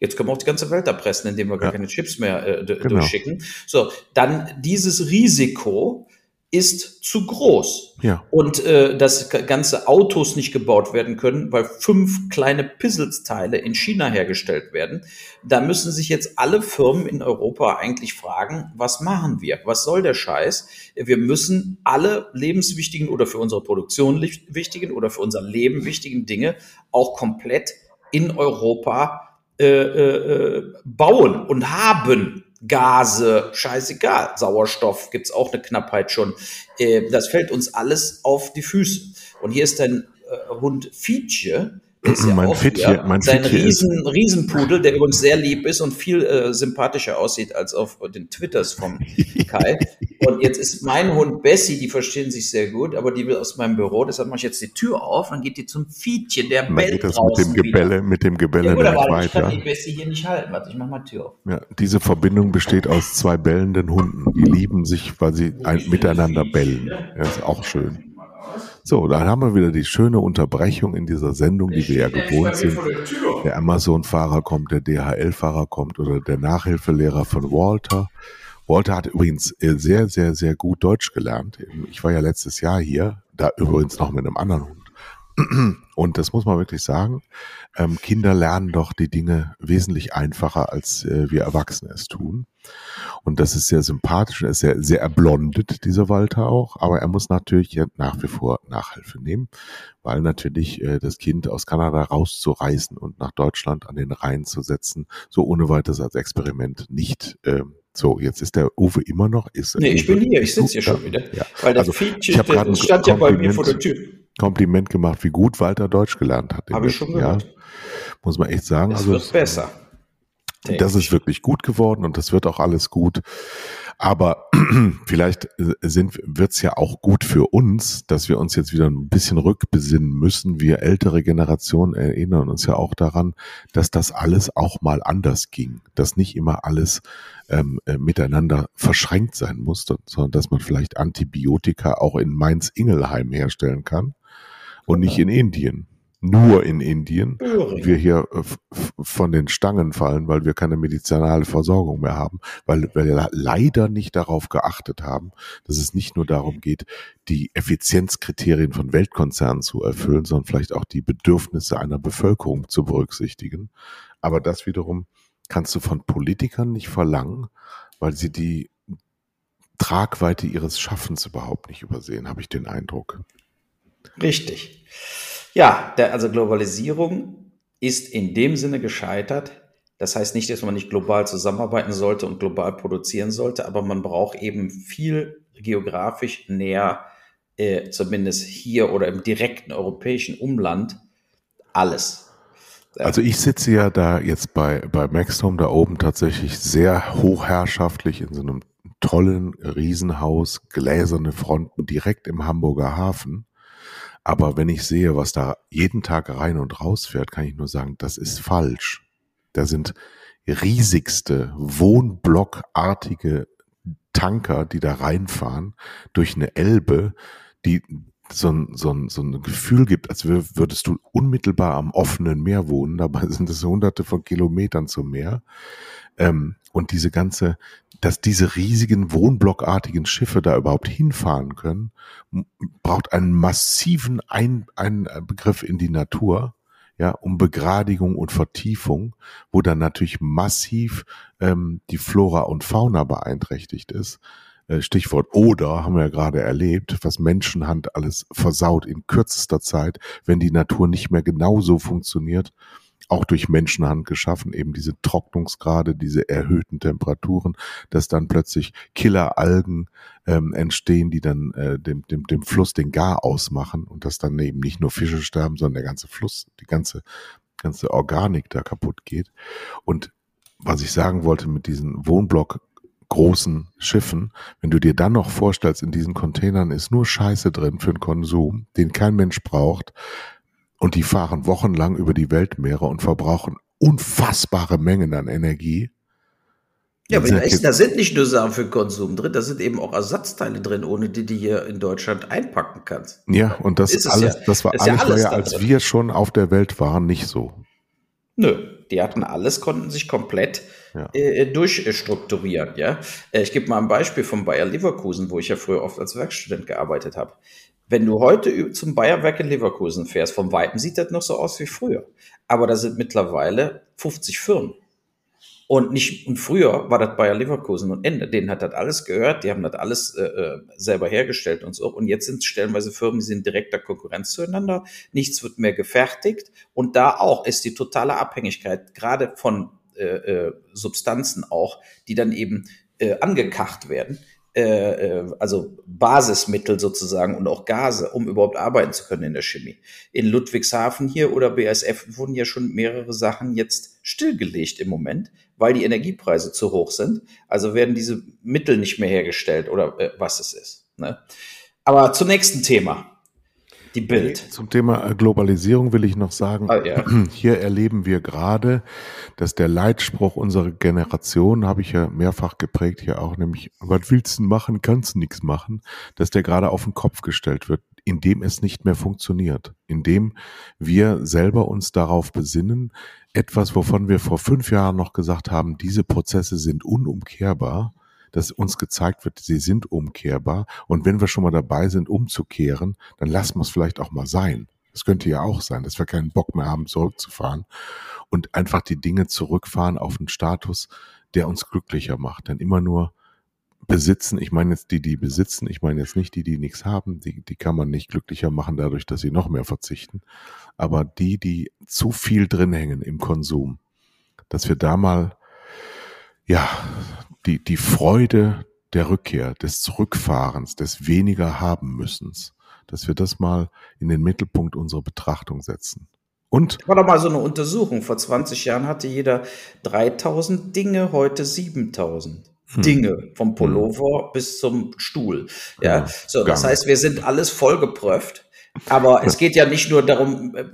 Jetzt können wir auch die ganze Welt erpressen, indem wir gar keine Chips mehr äh, genau. durchschicken. So, dann dieses Risiko ist zu groß. Ja. Und äh, dass ganze Autos nicht gebaut werden können, weil fünf kleine Pizzles-Teile in China hergestellt werden. Da müssen sich jetzt alle Firmen in Europa eigentlich fragen, was machen wir? Was soll der Scheiß? Wir müssen alle lebenswichtigen oder für unsere Produktion wichtigen oder für unser Leben wichtigen Dinge auch komplett in Europa äh, äh, bauen und haben. Gase, scheißegal. Sauerstoff gibt's auch eine Knappheit schon. Äh, das fällt uns alles auf die Füße. Und hier ist dein äh, Hund Fietje, ist ja mein auch Fittje, hier. mein sein Fittje Riesen, Riesenpudel, der übrigens sehr lieb ist und viel äh, sympathischer aussieht als auf den Twitters vom Kai. Und jetzt ist mein Hund Bessie, die verstehen sich sehr gut, aber die will aus meinem Büro, deshalb mache ich jetzt die Tür auf, dann geht die zum Fietje, der dann bellt geht das mit dem Gebelle, wieder. mit dem Gebelle ja, gut, aber weiter. Ich kann die Bessie hier nicht halten, warte, ich mach mal Tür auf. Ja, diese Verbindung besteht aus zwei bellenden Hunden, die lieben sich, weil sie ein, miteinander bellen. Ja, ist auch schön. So, dann haben wir wieder die schöne Unterbrechung in dieser Sendung, die wir ja gewohnt sind. Der Amazon-Fahrer kommt, der DHL-Fahrer kommt oder der Nachhilfelehrer von Walter. Walter hat übrigens äh, sehr, sehr, sehr gut Deutsch gelernt. Ich war ja letztes Jahr hier, da übrigens noch mit einem anderen Hund. Und das muss man wirklich sagen. Ähm, Kinder lernen doch die Dinge wesentlich einfacher, als äh, wir Erwachsene es tun. Und das ist sehr sympathisch, er ist sehr, sehr erblondet, dieser Walter auch. Aber er muss natürlich nach wie vor Nachhilfe nehmen, weil natürlich äh, das Kind aus Kanada rauszureißen und nach Deutschland an den Rhein zu setzen, so ohne weiteres als Experiment nicht ähm, so, jetzt ist der Uwe immer noch. Ist nee, ich bin hier, ich sitze hier schon wieder. Ja. Weil das also, Feature, stand ja bei mir vor der Tür. Kompliment gemacht, wie gut Walter Deutsch gelernt hat. Habe ich schon gehört. Jahr. Muss man echt sagen. Es also, wird besser. Das ist wirklich gut geworden und das wird auch alles gut. Aber vielleicht sind, wird's ja auch gut für uns, dass wir uns jetzt wieder ein bisschen rückbesinnen müssen. Wir ältere Generationen erinnern uns ja auch daran, dass das alles auch mal anders ging. Dass nicht immer alles ähm, äh, miteinander verschränkt sein muss, sondern dass man vielleicht Antibiotika auch in Mainz-Ingelheim herstellen kann und nicht in Indien nur in Indien. Böhring. Wir hier äh, von den Stangen fallen, weil wir keine medizinale Versorgung mehr haben, weil wir leider nicht darauf geachtet haben, dass es nicht nur darum geht, die Effizienzkriterien von Weltkonzernen zu erfüllen, sondern vielleicht auch die Bedürfnisse einer Bevölkerung zu berücksichtigen. Aber das wiederum kannst du von Politikern nicht verlangen, weil sie die Tragweite ihres Schaffens überhaupt nicht übersehen, habe ich den Eindruck. Richtig. Ja, der, also Globalisierung ist in dem Sinne gescheitert. Das heißt nicht, dass man nicht global zusammenarbeiten sollte und global produzieren sollte, aber man braucht eben viel geografisch näher, äh, zumindest hier oder im direkten europäischen Umland, alles. Also ich sitze ja da jetzt bei, bei Maxdome da oben tatsächlich sehr hochherrschaftlich in so einem tollen Riesenhaus, gläserne Fronten direkt im Hamburger Hafen. Aber wenn ich sehe, was da jeden Tag rein und raus fährt, kann ich nur sagen, das ist falsch. Da sind riesigste, wohnblockartige Tanker, die da reinfahren durch eine Elbe, die so ein, so ein, so ein Gefühl gibt, als würdest du unmittelbar am offenen Meer wohnen. Dabei sind es hunderte von Kilometern zum Meer. Ähm, und diese ganze dass diese riesigen wohnblockartigen Schiffe da überhaupt hinfahren können, braucht einen massiven Ein Einbegriff in die Natur, ja, um Begradigung und Vertiefung, wo dann natürlich massiv ähm, die Flora und Fauna beeinträchtigt ist. Äh, Stichwort oder haben wir ja gerade erlebt, was Menschenhand alles versaut in kürzester Zeit, wenn die Natur nicht mehr genauso funktioniert, auch durch Menschenhand geschaffen, eben diese Trocknungsgrade, diese erhöhten Temperaturen, dass dann plötzlich Killeralgen ähm, entstehen, die dann äh, dem, dem, dem Fluss den Gar ausmachen und dass dann eben nicht nur Fische sterben, sondern der ganze Fluss, die ganze, ganze Organik da kaputt geht. Und was ich sagen wollte mit diesen Wohnblock großen Schiffen, wenn du dir dann noch vorstellst, in diesen Containern ist nur Scheiße drin für den Konsum, den kein Mensch braucht, und die fahren wochenlang über die Weltmeere und verbrauchen unfassbare Mengen an Energie. Ja, aber da sind nicht nur Sachen für Konsum drin, da sind eben auch Ersatzteile drin, ohne die du hier in Deutschland einpacken kannst. Ja, und das ist alles, ja, das war alles, ja alles als drin. wir schon auf der Welt waren, nicht so. Nö, die hatten alles, konnten sich komplett ja. äh, durchstrukturieren. Ja? Äh, ich gebe mal ein Beispiel von Bayer Leverkusen, wo ich ja früher oft als Werkstudent gearbeitet habe. Wenn du heute zum Bayerwerk in Leverkusen fährst, vom Weiten sieht das noch so aus wie früher. Aber da sind mittlerweile 50 Firmen. Und nicht, und früher war das Bayer Leverkusen und Ende. Denen hat das alles gehört, die haben das alles äh, äh selber hergestellt und so. Und jetzt sind es stellenweise Firmen, die sind direkter Konkurrenz zueinander. Nichts wird mehr gefertigt. Und da auch ist die totale Abhängigkeit, gerade von äh, äh, Substanzen auch, die dann eben äh, angekacht werden. Äh, äh, also Basismittel sozusagen und auch Gase, um überhaupt arbeiten zu können in der Chemie. In Ludwigshafen hier oder BASF wurden ja schon mehrere Sachen jetzt stillgelegt im Moment, weil die Energiepreise zu hoch sind. Also werden diese Mittel nicht mehr hergestellt oder äh, was es ist. Ne? Aber zum nächsten Thema. Die Bild. Zum Thema äh, Globalisierung will ich noch sagen, ah, ja. hier erleben wir gerade, dass der Leitspruch unserer Generation, habe ich ja mehrfach geprägt hier auch, nämlich, was willst du machen, kannst nichts machen, dass der gerade auf den Kopf gestellt wird, indem es nicht mehr funktioniert, indem wir selber uns darauf besinnen, etwas, wovon wir vor fünf Jahren noch gesagt haben, diese Prozesse sind unumkehrbar, dass uns gezeigt wird, sie sind umkehrbar. Und wenn wir schon mal dabei sind, umzukehren, dann lassen wir es vielleicht auch mal sein. Das könnte ja auch sein, dass wir keinen Bock mehr haben, zurückzufahren und einfach die Dinge zurückfahren auf einen Status, der uns glücklicher macht. Denn immer nur besitzen, ich meine jetzt die, die besitzen, ich meine jetzt nicht die, die nichts haben, die, die kann man nicht glücklicher machen dadurch, dass sie noch mehr verzichten. Aber die, die zu viel drin hängen im Konsum, dass wir da mal ja, die, die Freude der Rückkehr, des Zurückfahrens, des weniger haben müssens, dass wir das mal in den Mittelpunkt unserer Betrachtung setzen. Und? War doch mal so eine Untersuchung. Vor 20 Jahren hatte jeder 3000 Dinge, heute 7000. Hm. Dinge, vom hm. Pullover hm. bis zum Stuhl. Ja, ja so, das heißt, wir sind alles vollgepröft. Aber es geht ja nicht nur darum, äh,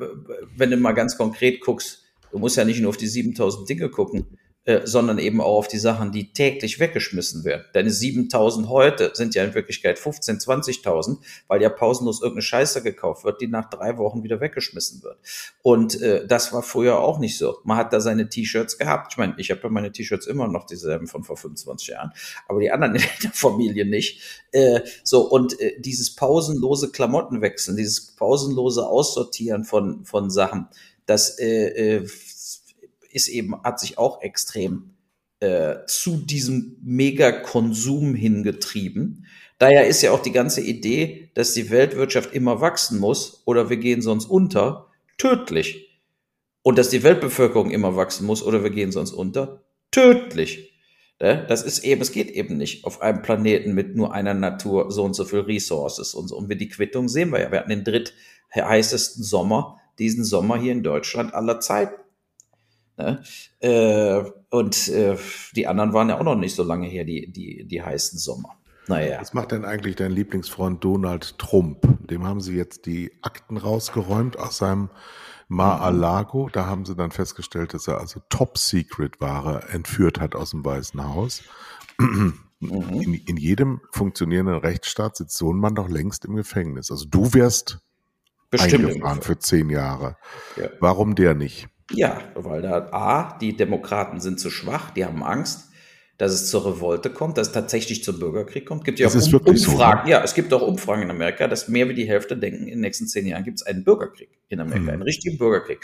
wenn du mal ganz konkret guckst, du musst ja nicht nur auf die 7000 Dinge gucken. Äh, sondern eben auch auf die Sachen, die täglich weggeschmissen werden. Deine 7000 heute sind ja in Wirklichkeit 15, 20.000, weil ja pausenlos irgendeine Scheiße gekauft wird, die nach drei Wochen wieder weggeschmissen wird. Und äh, das war früher auch nicht so. Man hat da seine T-Shirts gehabt. Ich meine, ich habe ja meine T-Shirts immer noch dieselben von vor 25 Jahren, aber die anderen in der Familie nicht. Äh, so, und äh, dieses pausenlose Klamottenwechseln, dieses pausenlose Aussortieren von, von Sachen, das äh, äh, ist eben, hat sich auch extrem äh, zu diesem Megakonsum hingetrieben. Daher ist ja auch die ganze Idee, dass die Weltwirtschaft immer wachsen muss oder wir gehen sonst unter, tödlich. Und dass die Weltbevölkerung immer wachsen muss oder wir gehen sonst unter, tödlich. Ne? Das ist eben, es geht eben nicht auf einem Planeten mit nur einer Natur so und so viel Resources und so. Und wir die Quittung sehen wir ja. Wir hatten den dritt heißesten Sommer diesen Sommer hier in Deutschland aller Zeiten. Ne? Äh, und äh, die anderen waren ja auch noch nicht so lange her, die, die, die heißen Sommer. Naja. Was macht denn eigentlich dein Lieblingsfreund Donald Trump? Dem haben sie jetzt die Akten rausgeräumt aus seinem Mar-a-Lago. Da haben sie dann festgestellt, dass er also Top-Secret-Ware entführt hat aus dem Weißen Haus. Mhm. In, in, jedem funktionierenden Rechtsstaat sitzt so ein Mann doch längst im Gefängnis. Also du wärst Bestimmt eingefahren für zehn Jahre. Ja. Warum der nicht? Ja, weil da A, die Demokraten sind zu schwach, die haben Angst, dass es zur Revolte kommt, dass es tatsächlich zum Bürgerkrieg kommt. Gibt ja auch um, so, Umfragen. ne? Ja, es gibt auch Umfragen in Amerika, dass mehr wie die Hälfte denken, in den nächsten zehn Jahren gibt es einen Bürgerkrieg in Amerika, Mhm. einen richtigen Bürgerkrieg.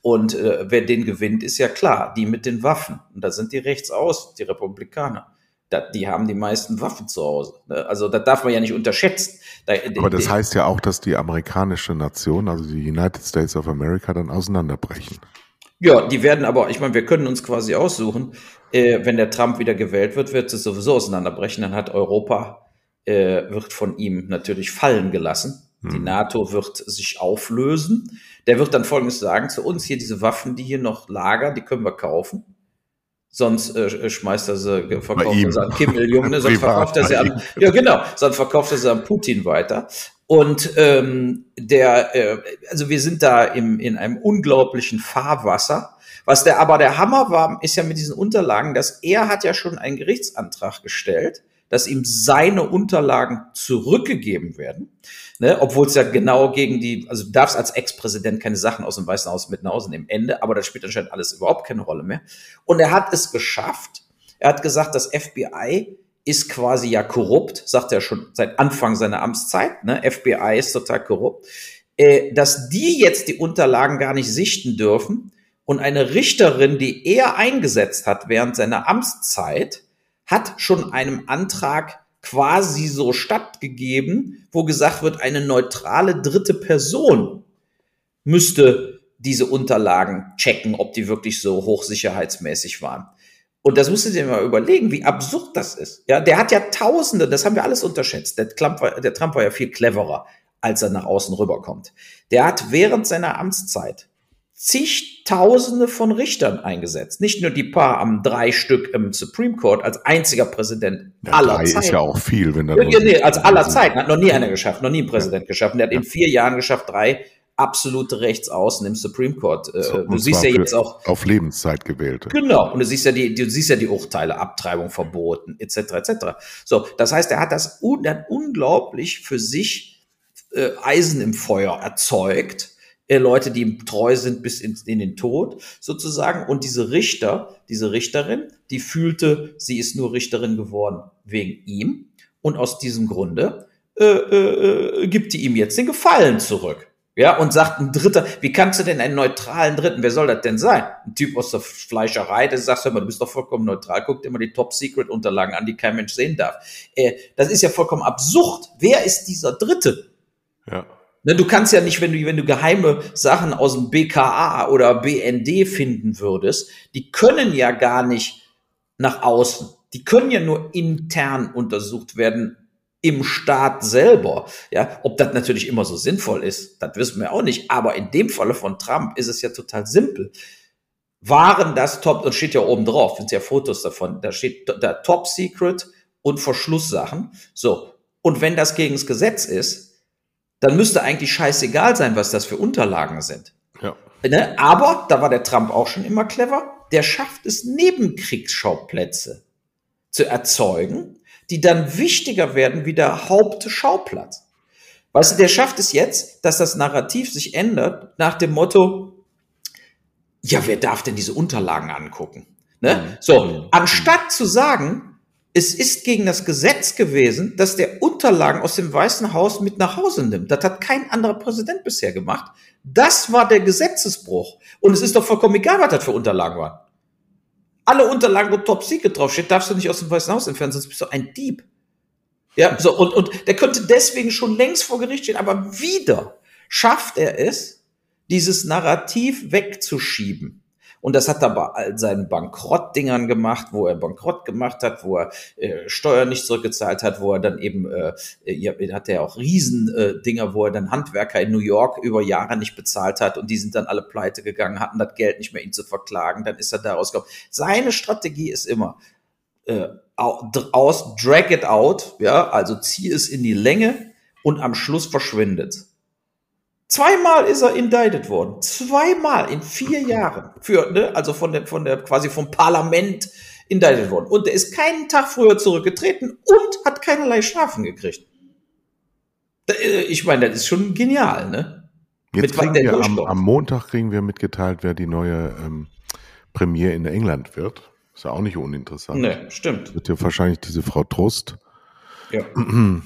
Und äh, wer den gewinnt, ist ja klar, die mit den Waffen. Und da sind die rechts aus, die Republikaner. Da, die haben die meisten Waffen zu Hause. ne? Also das darf man ja nicht unterschätzen. Da, Aber das heißt ja auch, dass die amerikanische Nation, also die United States of America, dann auseinanderbrechen. Ja, die werden aber, ich meine, wir können uns quasi aussuchen, äh, wenn der Trump wieder gewählt wird, wird es sowieso auseinanderbrechen. Dann hat Europa, äh, wird von ihm natürlich fallen gelassen. Die Hm. NATO wird sich auflösen. Der wird dann Folgendes sagen zu uns, hier diese Waffen, die hier noch lagern, die können wir kaufen. Sonst äh, schmeißt er sie, verkauft ihm. er sie an Kim Il-jung, ne? sonst verkauft er sie an, ja genau, sonst verkauft er sie an Putin weiter. Und ähm, der, äh, also wir sind da im, in einem unglaublichen Fahrwasser. Was der aber der Hammer war, ist ja mit diesen Unterlagen, dass er hat ja schon einen Gerichtsantrag gestellt, dass ihm seine Unterlagen zurückgegeben werden, ne, obwohl es ja genau gegen die, also du darfst als Ex-Präsident keine Sachen aus dem Weißen Haus mit nach Hause nehmen, Ende, aber das spielt anscheinend alles überhaupt keine Rolle mehr. Und er hat es geschafft. Er hat gesagt, das FBI ist quasi ja korrupt, sagt er schon seit Anfang seiner Amtszeit. Ne? FBI ist total korrupt. Äh, dass die jetzt die Unterlagen gar nicht sichten dürfen und eine Richterin, die er eingesetzt hat während seiner Amtszeit, hat schon einem Antrag quasi so stattgegeben, wo gesagt wird, eine neutrale dritte Person müsste diese Unterlagen checken, ob die wirklich so hochsicherheitsmäßig waren. Und das musst du dir mal überlegen, wie absurd das ist. Ja, der hat ja Tausende, das haben wir alles unterschätzt. Der Trump war, der Trump war ja viel cleverer, als er nach außen rüberkommt. Der hat während seiner Amtszeit zigtausende von Richtern eingesetzt. Nicht nur die paar am drei Stück im Supreme Court als einziger Präsident Ja, aller drei Zeiten. ist ja auch viel, wenn da Ja, ja, nee, als aller Zeiten hat noch nie einer geschafft, noch nie ein Präsident geschafft. Und der hat in vier Jahren geschafft, drei absolute Rechtsaußen im Supreme Court. Äh, du siehst ja jetzt auch, auf Lebenszeit gewählte. genau, und du siehst ja die, du siehst ja die Urteile, Abtreibung verboten, etc., etc. So, das heißt, er hat das un, hat unglaublich für sich äh, Eisen im Feuer erzeugt. Äh, Leute, die ihm treu sind bis in, in den Tod, sozusagen. Und diese Richter, diese Richterin, die fühlte, sie ist nur Richterin geworden wegen ihm. Und aus diesem Grunde äh, äh, äh, gibt die ihm jetzt den Gefallen zurück. Ja, und sagt ein Dritter, wie kannst du denn einen neutralen Dritten, wer soll das denn sein? Ein Typ aus der Fleischerei, der sagt, hör mal, du bist doch vollkommen neutral, guck dir mal die Top-Secret-Unterlagen an, die kein Mensch sehen darf. Äh, das ist ja vollkommen absurd. Wer ist dieser Dritte? Ja. Ne, du kannst ja nicht, wenn du, wenn du geheime Sachen aus dem BKA oder BND finden würdest, die können ja gar nicht nach außen. Die können ja nur intern untersucht werden im Staat selber. Ja, ob das natürlich immer so sinnvoll ist, das wissen wir auch nicht. Aber in dem Falle von Trump ist es ja total simpel. Waren das Top, und steht ja oben drauf, sind ja Fotos davon, da steht da Top Secret und Verschlusssachen. So. Und wenn das gegen das Gesetz ist, dann müsste eigentlich scheißegal sein, was das für Unterlagen sind. Ja. Ne? Aber, da war der Trump auch schon immer clever, der schafft es, Nebenkriegsschauplätze zu erzeugen, die dann wichtiger werden wie der Hauptschauplatz. Weißt du, der schafft es jetzt, dass das Narrativ sich ändert nach dem Motto, ja, wer darf denn diese Unterlagen angucken? Ne? So, anstatt zu sagen, es ist gegen das Gesetz gewesen, dass der Unterlagen aus dem Weißen Haus mit nach Hause nimmt. Das hat kein anderer Präsident bisher gemacht. Das war der Gesetzesbruch. Und es ist doch vollkommen egal, was das für Unterlagen waren. Alle Unterlagen, wo Top Secret draufsteht, darfst du nicht aus dem Weißen Haus entfernen, sonst bist du ein Dieb. Ja, so, und, und der könnte deswegen schon längst vor Gericht stehen, aber wieder schafft er es, dieses Narrativ wegzuschieben. Und das hat er bei all seinen Bankrottdingern gemacht, wo er Bankrott gemacht hat, wo er äh, Steuern nicht zurückgezahlt hat, wo er dann eben, äh, ja, hat er auch Riesendinger, äh, wo er dann Handwerker in New York über Jahre nicht bezahlt hat und die sind dann alle pleite gegangen, hatten das Geld nicht mehr, ihn zu verklagen, dann ist er da rausgekommen. Seine Strategie ist immer, äh, aus, drag it out, ja, also zieh es in die Länge und am Schluss verschwindet. Zweimal ist er indicted worden. Zweimal in vier Jahren. Für, ne, also von der, von der, quasi vom Parlament indicted worden. Und er ist keinen Tag früher zurückgetreten und hat keinerlei Strafen gekriegt. Äh, Ich meine, das ist schon genial, ne? Jetzt Mit kriegen wir am, am Montag kriegen wir mitgeteilt, wer die neue ähm, Premier in England wird. Ist ja auch nicht uninteressant. Nee, stimmt. Wird ja wahrscheinlich diese Frau Trust. Ja. ähm,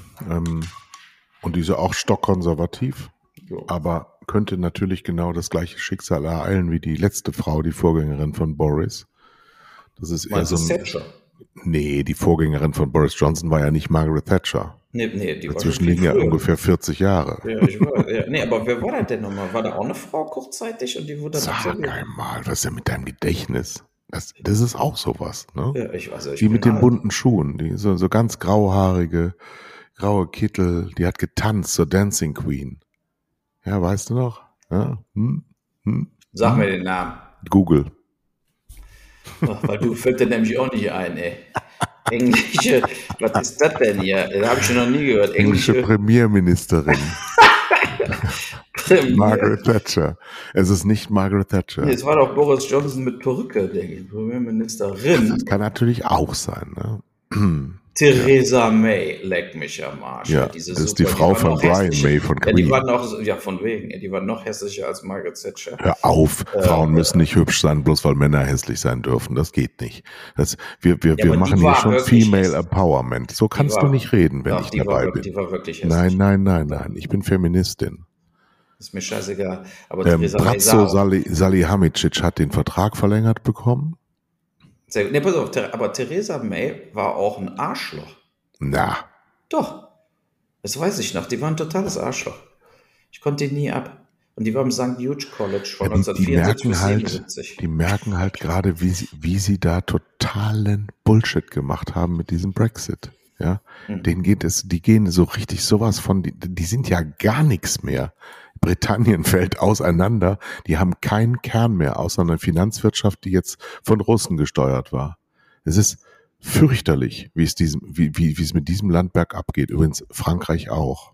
und diese auch stockkonservativ. Jo. Aber könnte natürlich genau das gleiche Schicksal ereilen wie die letzte Frau, die Vorgängerin von Boris. Das ist eher so ein. Thatcher? Nee, die Vorgängerin von Boris Johnson war ja nicht Margaret Thatcher. Nee, nee, die Dazwischen liegen ja ungefähr 40 Jahre. Ja, ich war, ja, nee, aber wer war das denn nochmal? War da auch eine Frau kurzzeitig und die wurde dann Sag einmal, was ist denn mit deinem Gedächtnis? Das, das ist auch sowas, ne? Ja, ich weiß, ich Die mit den alt. bunten Schuhen, die so, so ganz grauhaarige, graue Kittel, die hat getanzt zur Dancing Queen. Ja, weißt du noch? Ja? Hm? Hm? Sag mir den Namen. Google. Ach, Weil du fällt dir nämlich auch nicht ein, ey. Englische, was ist das denn hier? Das habe ich schon noch nie gehört. Englische Englische Premierministerin, Premier. Margaret Thatcher. Es ist nicht Margaret Thatcher. Es war doch Boris Johnson mit Perücke, denke ich. Premierministerin. Das kann natürlich auch sein, ne? Theresa May, leck mich am Arsch. Ja, das ist die super- Frau war von Brian. May von Ja, die Queen. war noch, ja, von wegen. Ja, Die war noch hässlicher als Margaret Thatcher. Hör auf, Frauen müssen nicht hübsch sein, bloß weil Männer hässlich sein dürfen. Das geht nicht. Das, wir wir, Ja, wir die machen hier war schon Female hässlich. Empowerment. So kannst war- du nicht reden, wenn Doch, ich die war dabei wirklich, bin. Die war wirklich hässlich. Nein, nein, nein, nein. Ich bin Feministin. Ist mir scheißegal. Aber Ähm, Theresa Brazzo Salihamidzic hat den Vertrag verlängert bekommen. Sehr gut. Nee, pass auf, aber Theresa May war auch ein Arschloch. Na, Doch. Das weiß ich noch. Die war ein totales Arschloch. Ich konnte die nie ab. Und die war im St. Huge College von ja, die, die 1974 merken bis halt, 77. die merken halt gerade, wie sie, wie sie da totalen Bullshit gemacht haben mit diesem Brexit. Ja, Mhm. denen geht es, die gehen so richtig sowas von, die, die sind ja gar nichts mehr. Britannien fällt auseinander. Die haben keinen Kern mehr, außer einer Finanzwirtschaft, die jetzt von Russen gesteuert war. Es ist fürchterlich, wie es diesem, wie, wie, wie es mit diesem Land bergab geht. Übrigens Frankreich auch.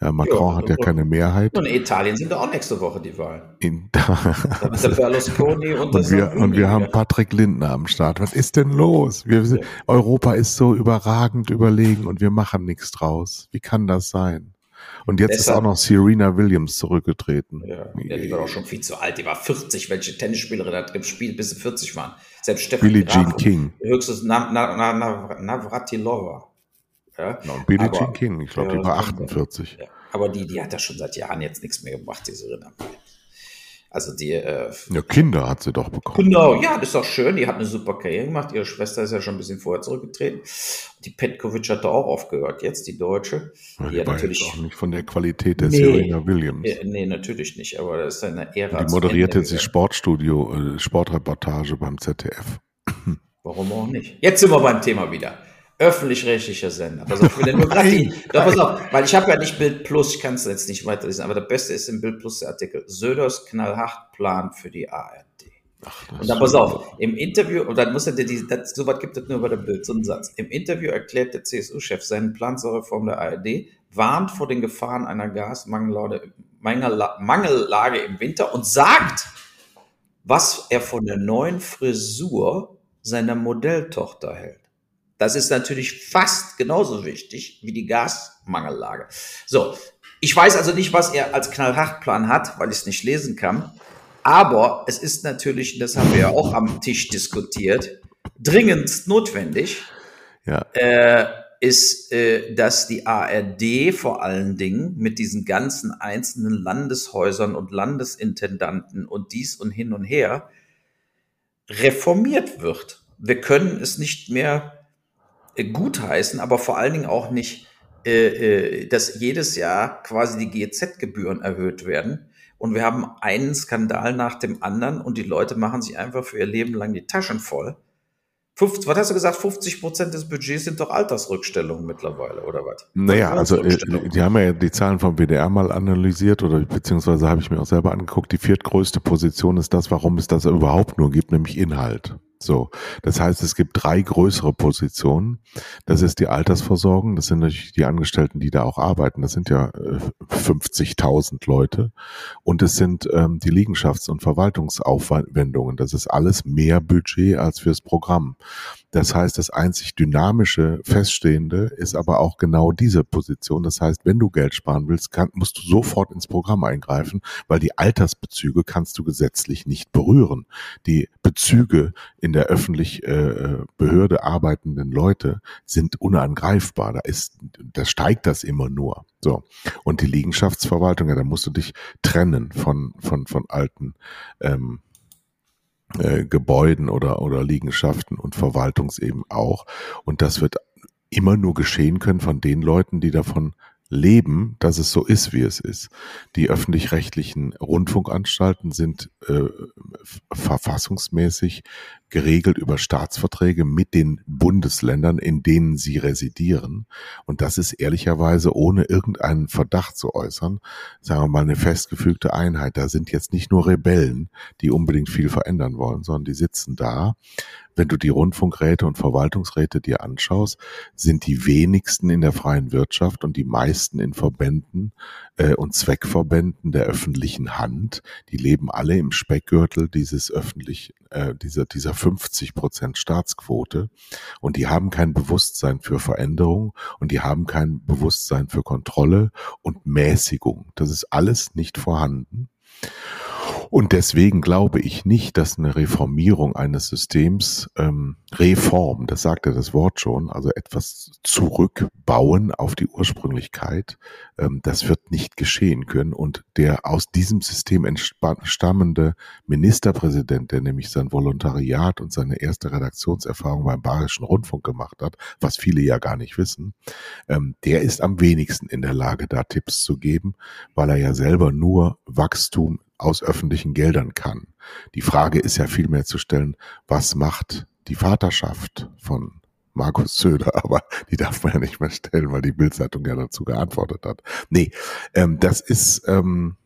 Ja, Macron Ja, hat ja keine Mehrheit. Und in Italien sind doch auch nächste Woche die Wahlen. In, Da ist der Berlusconi und, und wir, und wir haben. Patrick Lindner am Start. Was ist denn los? Wir, sind- Europa ist so überragend überlegen und wir machen nichts draus. Wie kann das sein? Und jetzt ist Deshalb- auch noch Serena Williams zurückgetreten. Ja, ja, die war auch schon viel zu alt. Die war 40. Welche Tennisspielerin hat gespielt, bis sie 40 waren? Selbst Stefan Billie Jean King. Höchstens Na, Na, Na, Na, Navratilova. Ja, Ja, und Billie Aber- Jean King, ich glaube, die war das- 48. ja. Aber die, die hat ja schon seit Jahren jetzt nichts mehr gemacht, diese Rinner. Also die, äh, Ja, Kinder hat sie doch bekommen. Genau, ja, das ist doch schön. Die hat eine super Karriere gemacht. Ihre Schwester ist ja schon ein bisschen vorher zurückgetreten. Die Petkovic hat da auch aufgehört, jetzt die Deutsche. Ja, Die die natürlich. jetzt auch nicht von der Qualität der Nee. Serena Williams. Äh, nee, natürlich nicht, aber das ist eine Ära. Die moderierte sie gegangen. Sportstudio, äh, Sportreportage beim ZDF. Warum auch nicht? Jetzt sind wir beim Thema wieder. Öffentlich-rechtlicher Sender. Pass auf, die, Nein, doch, pass auf, weil ich habe ja nicht Bild Plus, ich kann es jetzt nicht weiterlesen, aber der beste ist im Bild Plus der Artikel. Söders knallhart Plan für die ARD. Ach, Und dann pass auf, im Interview, und dann muss er dir die, das, so was gibt es nur bei der Bild, so einen Satz. Im Interview erklärt der CSU-Chef seinen Plan zur Reform der ARD, warnt vor den Gefahren einer Gasmangellage Mangella- Mangellage im Winter und sagt, was er von der neuen Frisur seiner Modelltochter hält. Das ist natürlich fast genauso wichtig wie die Gasmangellage. So, ich weiß also nicht, was er als Knallhartplan hat, weil ich es nicht lesen kann. Aber es ist natürlich, das haben wir ja auch am Tisch diskutiert, dringendst notwendig, Ja, äh, ist, äh, dass die ARD vor allen Dingen mit diesen ganzen einzelnen Landeshäusern und Landesintendanten und dies und hin und her reformiert wird. Wir können es nicht mehr gutheißen, aber vor allen Dingen auch nicht, äh, äh, dass jedes Jahr quasi die GEZ-Gebühren erhöht werden. Und wir haben einen Skandal nach dem anderen und die Leute machen sich einfach für ihr Leben lang die Taschen voll. 50, was hast du gesagt? 50 Prozent des Budgets sind doch Altersrückstellungen mittlerweile, oder was? Naja, also äh, die haben ja die Zahlen vom WDR mal analysiert oder beziehungsweise habe ich mir auch selber angeguckt. Die viertgrößte Position ist das, warum es das überhaupt nur gibt, nämlich Inhalt. So, das heißt, es gibt drei größere Positionen. Das ist die Altersversorgung, das sind natürlich die Angestellten, die da auch arbeiten. Das sind ja äh, 50.000 Leute. Und es sind ähm, die Liegenschafts- und Verwaltungsaufwendungen. Das ist alles mehr Budget als fürs Programm. Das heißt, das einzig dynamische, feststehende ist aber auch genau diese Position. Das heißt, wenn du Geld sparen willst, kann, musst du sofort ins Programm eingreifen, weil die Altersbezüge kannst du gesetzlich nicht berühren. Die Bezüge in der öffentlich äh, Behörde arbeitenden Leute sind unangreifbar. Da ist, da steigt das immer nur. So. Und die Liegenschaftsverwaltung, ja, da musst du dich trennen von, von, von alten ähm, äh, Gebäuden oder, oder Liegenschaften und Verwaltungs eben auch. Und das wird immer nur geschehen können von den Leuten, die davon leben, dass es so ist, wie es ist. Die öffentlich-rechtlichen Rundfunkanstalten sind äh, verfassungsmäßig geregelt über Staatsverträge mit den Bundesländern, in denen sie residieren. Und das ist ehrlicherweise, ohne irgendeinen Verdacht zu äußern, sagen wir mal, eine festgefügte Einheit. Da sind jetzt nicht nur Rebellen, die unbedingt viel verändern wollen, sondern die sitzen da wenn du die Rundfunkräte und Verwaltungsräte dir anschaust, sind die wenigsten in der freien Wirtschaft und die meisten in Verbänden äh, und Zweckverbänden der öffentlichen Hand. Die leben alle im Speckgürtel dieses öffentlich, äh, dieser, dieser 50 Prozent Staatsquote. Und die haben kein Bewusstsein für Veränderung und die haben kein Bewusstsein für Kontrolle und Mäßigung. Das ist alles nicht vorhanden. Und deswegen glaube ich nicht, dass eine Reformierung eines Systems, ähm, Reform, das sagt ja das Wort schon, also etwas zurückbauen auf die Ursprünglichkeit, ähm, das wird nicht geschehen können. Und der aus diesem System entstammende Ministerpräsident, der nämlich sein Volontariat und seine erste Redaktionserfahrung beim Bayerischen Rundfunk gemacht hat, was viele ja gar nicht wissen, ähm, der ist am wenigsten in der Lage, da Tipps zu geben, weil er ja selber nur Wachstum aus öffentlichen Geldern kann. Die Frage ist ja vielmehr zu stellen, was macht die Vaterschaft von Markus Söder, aber die darf man ja nicht mehr stellen, weil die Bildzeitung ja dazu geantwortet hat. Nee, ähm, das ist ähm,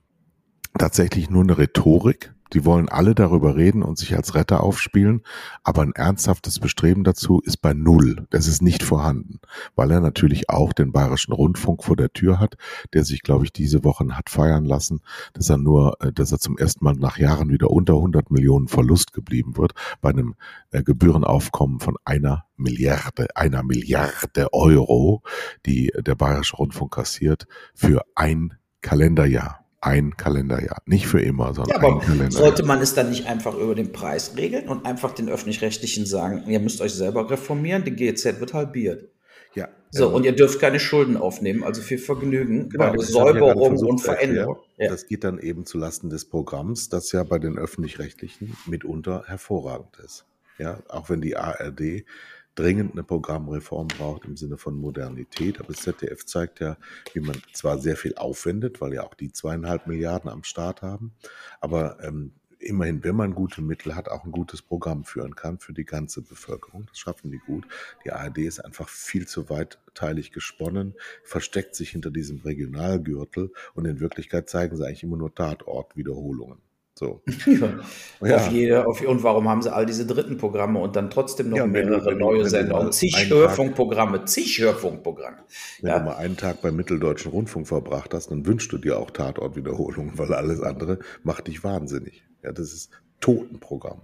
tatsächlich nur eine Rhetorik, die wollen alle darüber reden und sich als Retter aufspielen, aber ein ernsthaftes Bestreben dazu ist bei Null. Das ist nicht vorhanden, weil er natürlich auch den Bayerischen Rundfunk vor der Tür hat, der sich, glaube ich, diese Wochen hat feiern lassen, dass er nur, äh, dass er zum ersten Mal nach Jahren wieder unter 100 Millionen Verlust geblieben wird bei einem äh, Gebührenaufkommen von einer Milliarde, einer Milliarde Euro, die der Bayerische Rundfunk kassiert für ein Kalenderjahr ein Kalenderjahr. Nicht für immer, sondern ja, ein Kalenderjahr. Sollte man es dann nicht einfach über den Preis regeln und einfach den Öffentlich-Rechtlichen sagen, ihr müsst euch selber reformieren, die GZ wird halbiert. Ja. So, ähm, und ihr dürft keine Schulden aufnehmen, also viel Vergnügen genau, Säuberung ja und Veränderung. Ja. Das geht dann eben zu Lasten des Programms, das ja bei den Öffentlich-Rechtlichen mitunter hervorragend ist. Ja, auch wenn die ARD dringend eine Programmreform braucht im Sinne von Modernität. Aber das ZDF zeigt ja, wie man zwar sehr viel aufwendet, weil ja auch die zweieinhalb Milliarden am Start haben, aber ähm, immerhin, wenn man gute Mittel hat, auch ein gutes Programm führen kann für die ganze Bevölkerung. Das schaffen die gut. Die ARD ist einfach viel zu weitteilig gesponnen, versteckt sich hinter diesem Regionalgürtel und in Wirklichkeit zeigen sie eigentlich immer nur Tatortwiederholungen. So. ja. Auf jede, auf, und warum haben sie all diese dritten Programme und dann trotzdem noch ja, mehrere wenn, neue Sendungen? Zig Hörfunkprogramme, zig Hörfunkprogramme. Wenn ja. du mal einen Tag beim Mitteldeutschen Rundfunk verbracht hast, dann wünschst du dir auch Tatortwiederholungen, weil alles andere macht dich wahnsinnig. Ja, das ist Totenprogramm.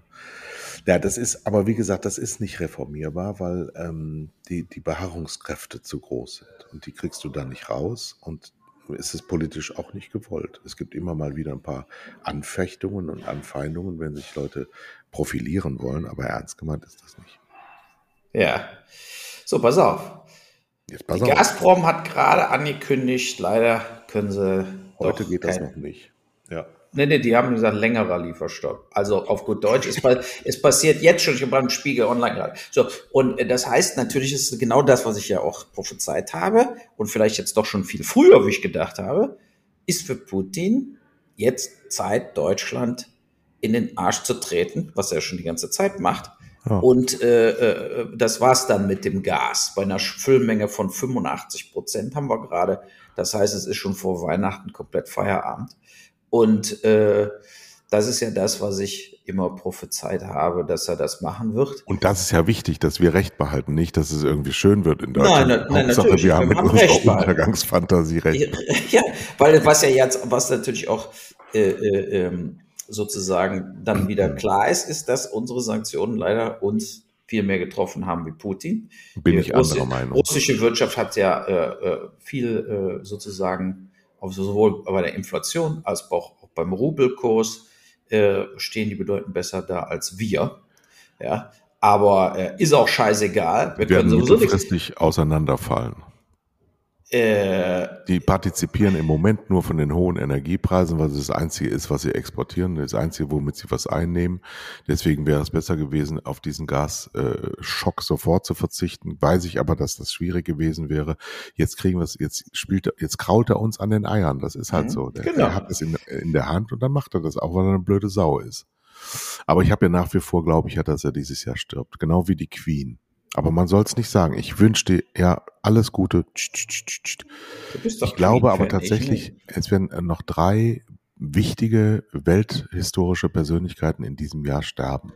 Ja, das ist, aber wie gesagt, das ist nicht reformierbar, weil ähm, die, die Beharrungskräfte zu groß sind. Und die kriegst du dann nicht raus. Und ist es politisch auch nicht gewollt. Es gibt immer mal wieder ein paar Anfechtungen und Anfeindungen, wenn sich Leute profilieren wollen, aber ernst gemeint ist das nicht. Ja. So, pass auf. Jetzt pass Die auf. Gazprom hat gerade angekündigt, leider können sie. Heute geht das noch nicht. Ja. Nee, nee, die haben gesagt, längerer Lieferstopp. Also auf gut Deutsch, es, es passiert jetzt schon, ich habe beim Spiegel online gerade. So, und das heißt natürlich, ist es genau das, was ich ja auch prophezeit habe und vielleicht jetzt doch schon viel früher, wie ich gedacht habe, ist für Putin jetzt Zeit, Deutschland in den Arsch zu treten, was er schon die ganze Zeit macht. Ja. Und äh, äh, das war's dann mit dem Gas. Bei einer Füllmenge von 85 Prozent haben wir gerade. Das heißt, es ist schon vor Weihnachten komplett Feierabend. Und äh, das ist ja das, was ich immer prophezeit habe, dass er das machen wird. Und das ist ja wichtig, dass wir Recht behalten, nicht, dass es irgendwie schön wird in Deutschland. Nein, nein, Hauptsache, natürlich. wir haben mit unserer Untergangsfantasie recht. Ja, weil was ja jetzt, was natürlich auch äh, äh, ähm, sozusagen dann wieder klar ist, ist, dass unsere Sanktionen leider uns viel mehr getroffen haben wie Putin. Bin Die ich anderer Meinung. russische Wirtschaft hat ja äh, äh viel äh, sozusagen auf sowohl bei der Inflation als auch beim Rubelkurs äh, stehen die bedeutend besser da als wir. Ja, aber äh, ist auch scheißegal. Wir, wir können sowieso nicht auseinanderfallen. Äh, die partizipieren im Moment nur von den hohen Energiepreisen, weil es das Einzige ist, was sie exportieren, das Einzige, womit sie was einnehmen. Deswegen wäre es besser gewesen, auf diesen Gasschock sofort zu verzichten. Weiß ich aber, dass das schwierig gewesen wäre. Jetzt kriegen wir es, jetzt spielt, jetzt kraut er uns an den Eiern. Das ist halt mhm, so. Der, genau. er hat es in, in der Hand und dann macht er das, auch weil er eine blöde Sau ist. Aber ich habe ja nach wie vor, glaube ich, ja, dass er dieses Jahr stirbt. Genau wie die Queen. Aber man soll es nicht sagen. Ich wünsche dir ja alles Gute. Ich glaube aber tatsächlich, es werden noch drei wichtige welthistorische Persönlichkeiten in diesem Jahr sterben.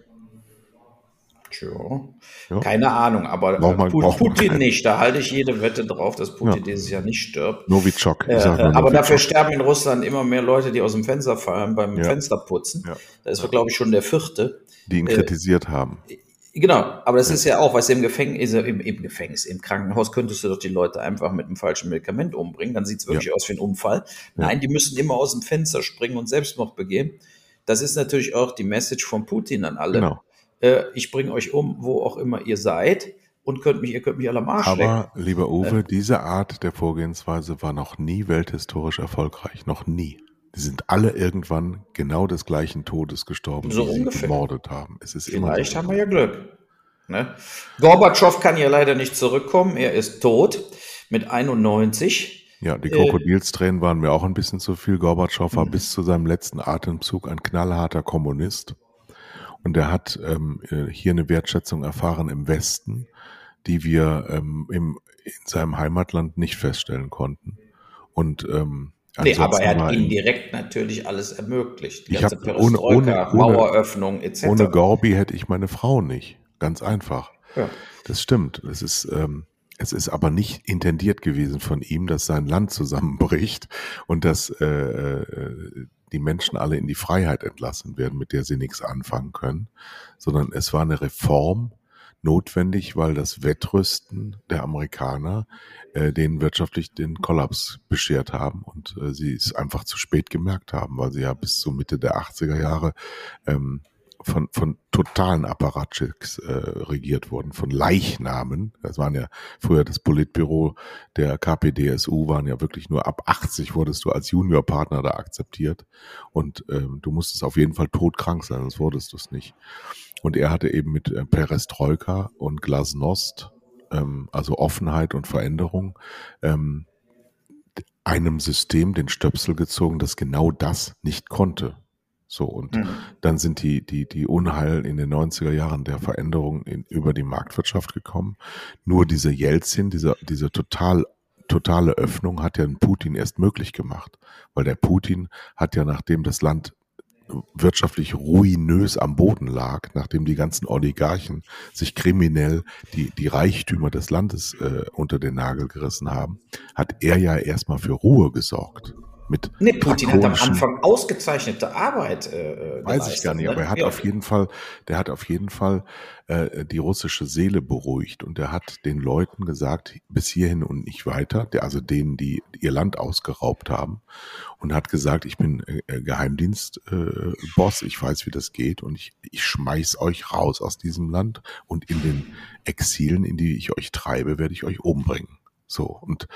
Ja. Keine Ahnung, aber man, Putin nicht. Da halte ich jede Wette drauf, dass Putin ja. dieses Jahr nicht stirbt. Novichok. Äh, aber Novichok. dafür sterben in Russland immer mehr Leute, die aus dem Fenster fallen beim ja. Fensterputzen. Ja. Da ist, glaube ich, schon der vierte. Die ihn äh, kritisiert haben. Genau, aber das ja. ist ja auch, was im Gefängnis, im, im Gefängnis, im Krankenhaus könntest du doch die Leute einfach mit einem falschen Medikament umbringen, dann sieht's wirklich ja. aus wie ein Unfall. Nein, die müssen immer aus dem Fenster springen und Selbstmord begehen. Das ist natürlich auch die Message von Putin an alle. Genau. Äh, ich bringe euch um, wo auch immer ihr seid und könnt mich, ihr könnt mich alle am Arsch Aber, lecken. lieber Uwe, äh, diese Art der Vorgehensweise war noch nie welthistorisch erfolgreich. Noch nie. Die sind alle irgendwann genau des gleichen Todes gestorben, so die ungefähr. sie gemordet haben. Es ist Vielleicht immer so. haben wir ja Glück. Ne? Gorbatschow kann ja leider nicht zurückkommen. Er ist tot mit 91. Ja, die Krokodilstränen äh, waren mir auch ein bisschen zu viel. Gorbatschow war mhm. bis zu seinem letzten Atemzug ein knallharter Kommunist. Und er hat ähm, äh, hier eine Wertschätzung erfahren im Westen, die wir ähm, im, in seinem Heimatland nicht feststellen konnten. Und ähm, Nee, aber er hat indirekt natürlich alles ermöglicht. Die ich ganze hab, ohne, ohne, Maueröffnung etc. Ohne Gorbi hätte ich meine Frau nicht. Ganz einfach. Ja. Das stimmt. Es ist, ähm, es ist aber nicht intendiert gewesen von ihm, dass sein Land zusammenbricht und dass äh, äh, die Menschen alle in die Freiheit entlassen werden, mit der sie nichts anfangen können, sondern es war eine Reform notwendig, weil das Wettrüsten der Amerikaner äh, denen wirtschaftlich den Kollaps beschert haben und äh, sie es einfach zu spät gemerkt haben, weil sie ja bis zur Mitte der 80er Jahre ähm, von, von totalen Apparatschicks äh, regiert wurden, von Leichnamen. Das waren ja früher das Politbüro der KPDSU, waren ja wirklich nur ab 80 wurdest du als Juniorpartner da akzeptiert. Und ähm, du musstest auf jeden Fall todkrank sein, sonst wurdest du es nicht. Und er hatte eben mit äh, Perestroika und Glasnost, ähm, also Offenheit und Veränderung, ähm, einem System den Stöpsel gezogen, das genau das nicht konnte. So, und mhm. dann sind die, die, die Unheil in den 90er Jahren der Veränderung in, über die Marktwirtschaft gekommen. Nur diese Jelzin, diese, diese total totale Öffnung hat ja Putin erst möglich gemacht, weil der Putin hat ja, nachdem das Land wirtschaftlich ruinös am Boden lag, nachdem die ganzen Oligarchen sich kriminell die, die Reichtümer des Landes äh, unter den Nagel gerissen haben, hat er ja erstmal für Ruhe gesorgt mit. Nee, Putin hat am Anfang ausgezeichnete Arbeit. Äh, äh Weiß ich gar nicht, ne? aber er hat ja. auf jeden Fall, der hat auf jeden Fall äh, die russische Seele beruhigt und er hat den Leuten gesagt, bis hierhin und nicht weiter, der, also denen, die ihr Land ausgeraubt haben, und hat gesagt, ich bin äh, äh Geheimdienstboss, äh, ich weiß, wie das geht und ich, ich schmeiß euch raus aus diesem Land und in den Exilen, in die ich euch treibe, werde ich euch umbringen. So und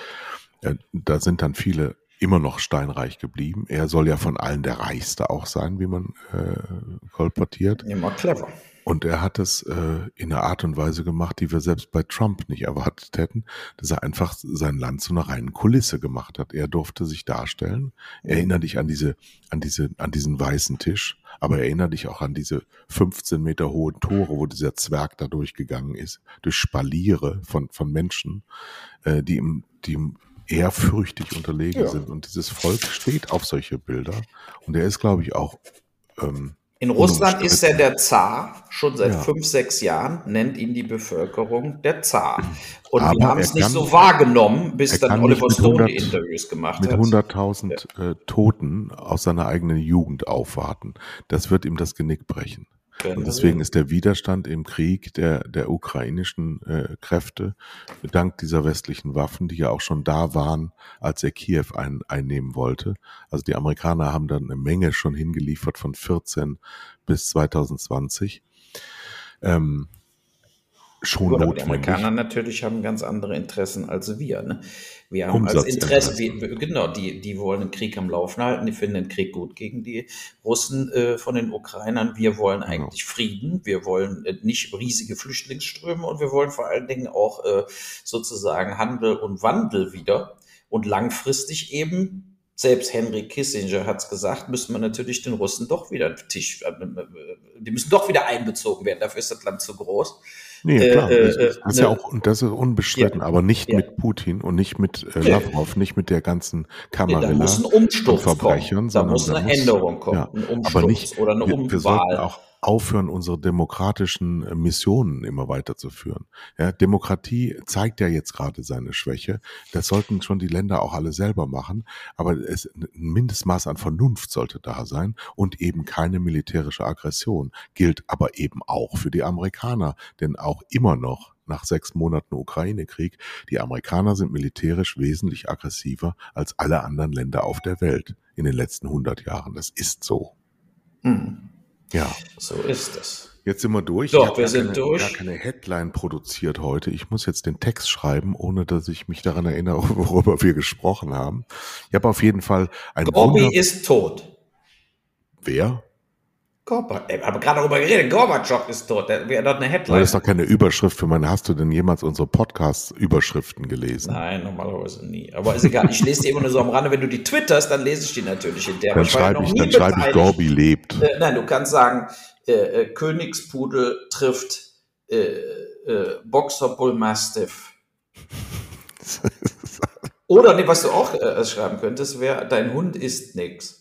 äh, da sind dann viele immer noch steinreich geblieben. Er soll ja von allen der Reichste auch sein, wie man äh, kolportiert. Immer clever. Und er hat es äh, in einer Art und Weise gemacht, die wir selbst bei Trump nicht erwartet hätten, dass er einfach sein Land zu einer reinen Kulisse gemacht hat. Er durfte sich darstellen. Erinnere dich an diese, an diese, an diesen weißen Tisch, aber erinnere dich auch an diese 15 Meter hohen Tore, wo dieser Zwerg da durchgegangen ist, durch Spaliere von, von Menschen, äh, die ihm, die ihm ehrfürchtig unterlegen ja. sind. Und dieses Volk steht auf solche Bilder. Und er ist, glaube ich, auch. Ähm, in Russland ist er der Zar, schon seit ja. fünf, sechs Jahren nennt ihn die Bevölkerung der Zar. Und Aber wir haben es nicht so wahrgenommen, bis dann Oliver Stone die Interviews gemacht mit hat. Mit 100.000 ja. äh, Toten aus seiner eigenen Jugend aufwarten. Das wird ihm das Genick brechen. Genau. Und deswegen ist der Widerstand im Krieg der, der ukrainischen äh, Kräfte dank dieser westlichen Waffen, die ja auch schon da waren, als er Kiew ein, einnehmen wollte. Also die Amerikaner haben dann eine Menge schon hingeliefert von 14 bis 2020. Ähm, schon Gut, notwendig. Die Amerikaner natürlich haben ganz andere Interessen als wir. Ne? Wir haben als Interesse, wir, genau, die, die wollen den Krieg am Laufen halten, die finden den Krieg gut gegen die Russen äh, von den Ukrainern. Wir wollen genau. eigentlich genau. Frieden, wir wollen äh, nicht riesige Flüchtlingsströme und wir wollen vor allen Dingen auch äh, sozusagen Handel und Wandel wieder und langfristig eben selbst Henry Kissinger hat es gesagt, müssen wir natürlich den Russen doch wieder Tisch, äh, äh, die müssen doch wieder einbezogen werden. Dafür ist das Land zu groß. Nee, äh, klar. Äh, das, ist, ja auch, und das ist unbestritten, ja, aber nicht ja. mit Putin und nicht mit äh, Lavrov, nicht mit der ganzen Kamera. Nee, da muss ein Umsturz kommen. Da muss eine Änderung kommen. Ja, ein Umsturz aber nicht, oder eine Umwahl. Wir, wir sollten auch aufhören, unsere demokratischen äh, Missionen immer weiterzuführen. Ja, Demokratie zeigt ja jetzt gerade seine Schwäche. Das sollten schon die Länder auch alle selber machen. Aber es, ein Mindestmaß an Vernunft sollte da sein und eben keine militärische Aggression. Gilt aber eben auch für die Amerikaner. Denn auch immer noch nach sechs Monaten Ukraine-Krieg, die Amerikaner sind militärisch wesentlich aggressiver als alle anderen Länder auf der Welt in den letzten 100 Jahren. Das ist so. Hm. Ja. So ist es. Jetzt sind wir durch. Doch, wir sind keine, durch. Ich habe keine Headline produziert heute. Ich muss jetzt den Text schreiben, ohne dass ich mich daran erinnere, worüber wir gesprochen haben. Ich habe auf jeden Fall ein Bobby ist tot. Wer? Gorbatschow. Ich habe gerade darüber geredet. Gorbatschow ist tot. Das wäre doch eine Headline. Das ist doch keine Überschrift für meine. Hast du denn jemals unsere Podcast-Überschriften gelesen? Nein, normalerweise nie. Aber ist egal. Ich lese die immer nur so am Rande. Wenn du die twitterst, dann lese ich die natürlich in der. Dann schreibe ich, dann schreibe ich, Gorbi lebt. Äh, nein, du kannst sagen, äh, äh, Königspudel trifft äh, äh, Boxer Bull Mastiff. Oder nee, was du auch äh, schreiben könntest, wäre, dein Hund isst nix.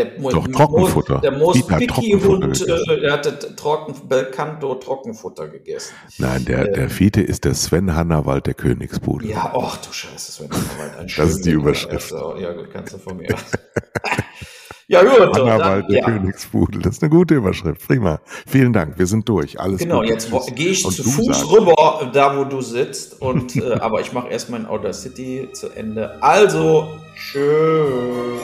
Der, Doch, Trockenfutter. Der most picky Hund, äh, der hatte Trocken, Belcanto Trockenfutter gegessen. Nein, der, ähm, der Fiete ist der Sven Hannawald, der Königspudel. Ja, ach du Scheiße, Sven Hannawald. Ein das ist die Überschrift. Also, ja, gut, kannst du von mir. ja, gut. Hannawald, der ja. Königspudel. Das ist eine gute Überschrift. Prima. Vielen Dank. Wir sind durch. Alles Genau, gut. jetzt gehe ich und zu Fuß sagst. rüber, da wo du sitzt. Und, äh, aber ich mache erst mein Outer City zu Ende. Also, tschüss.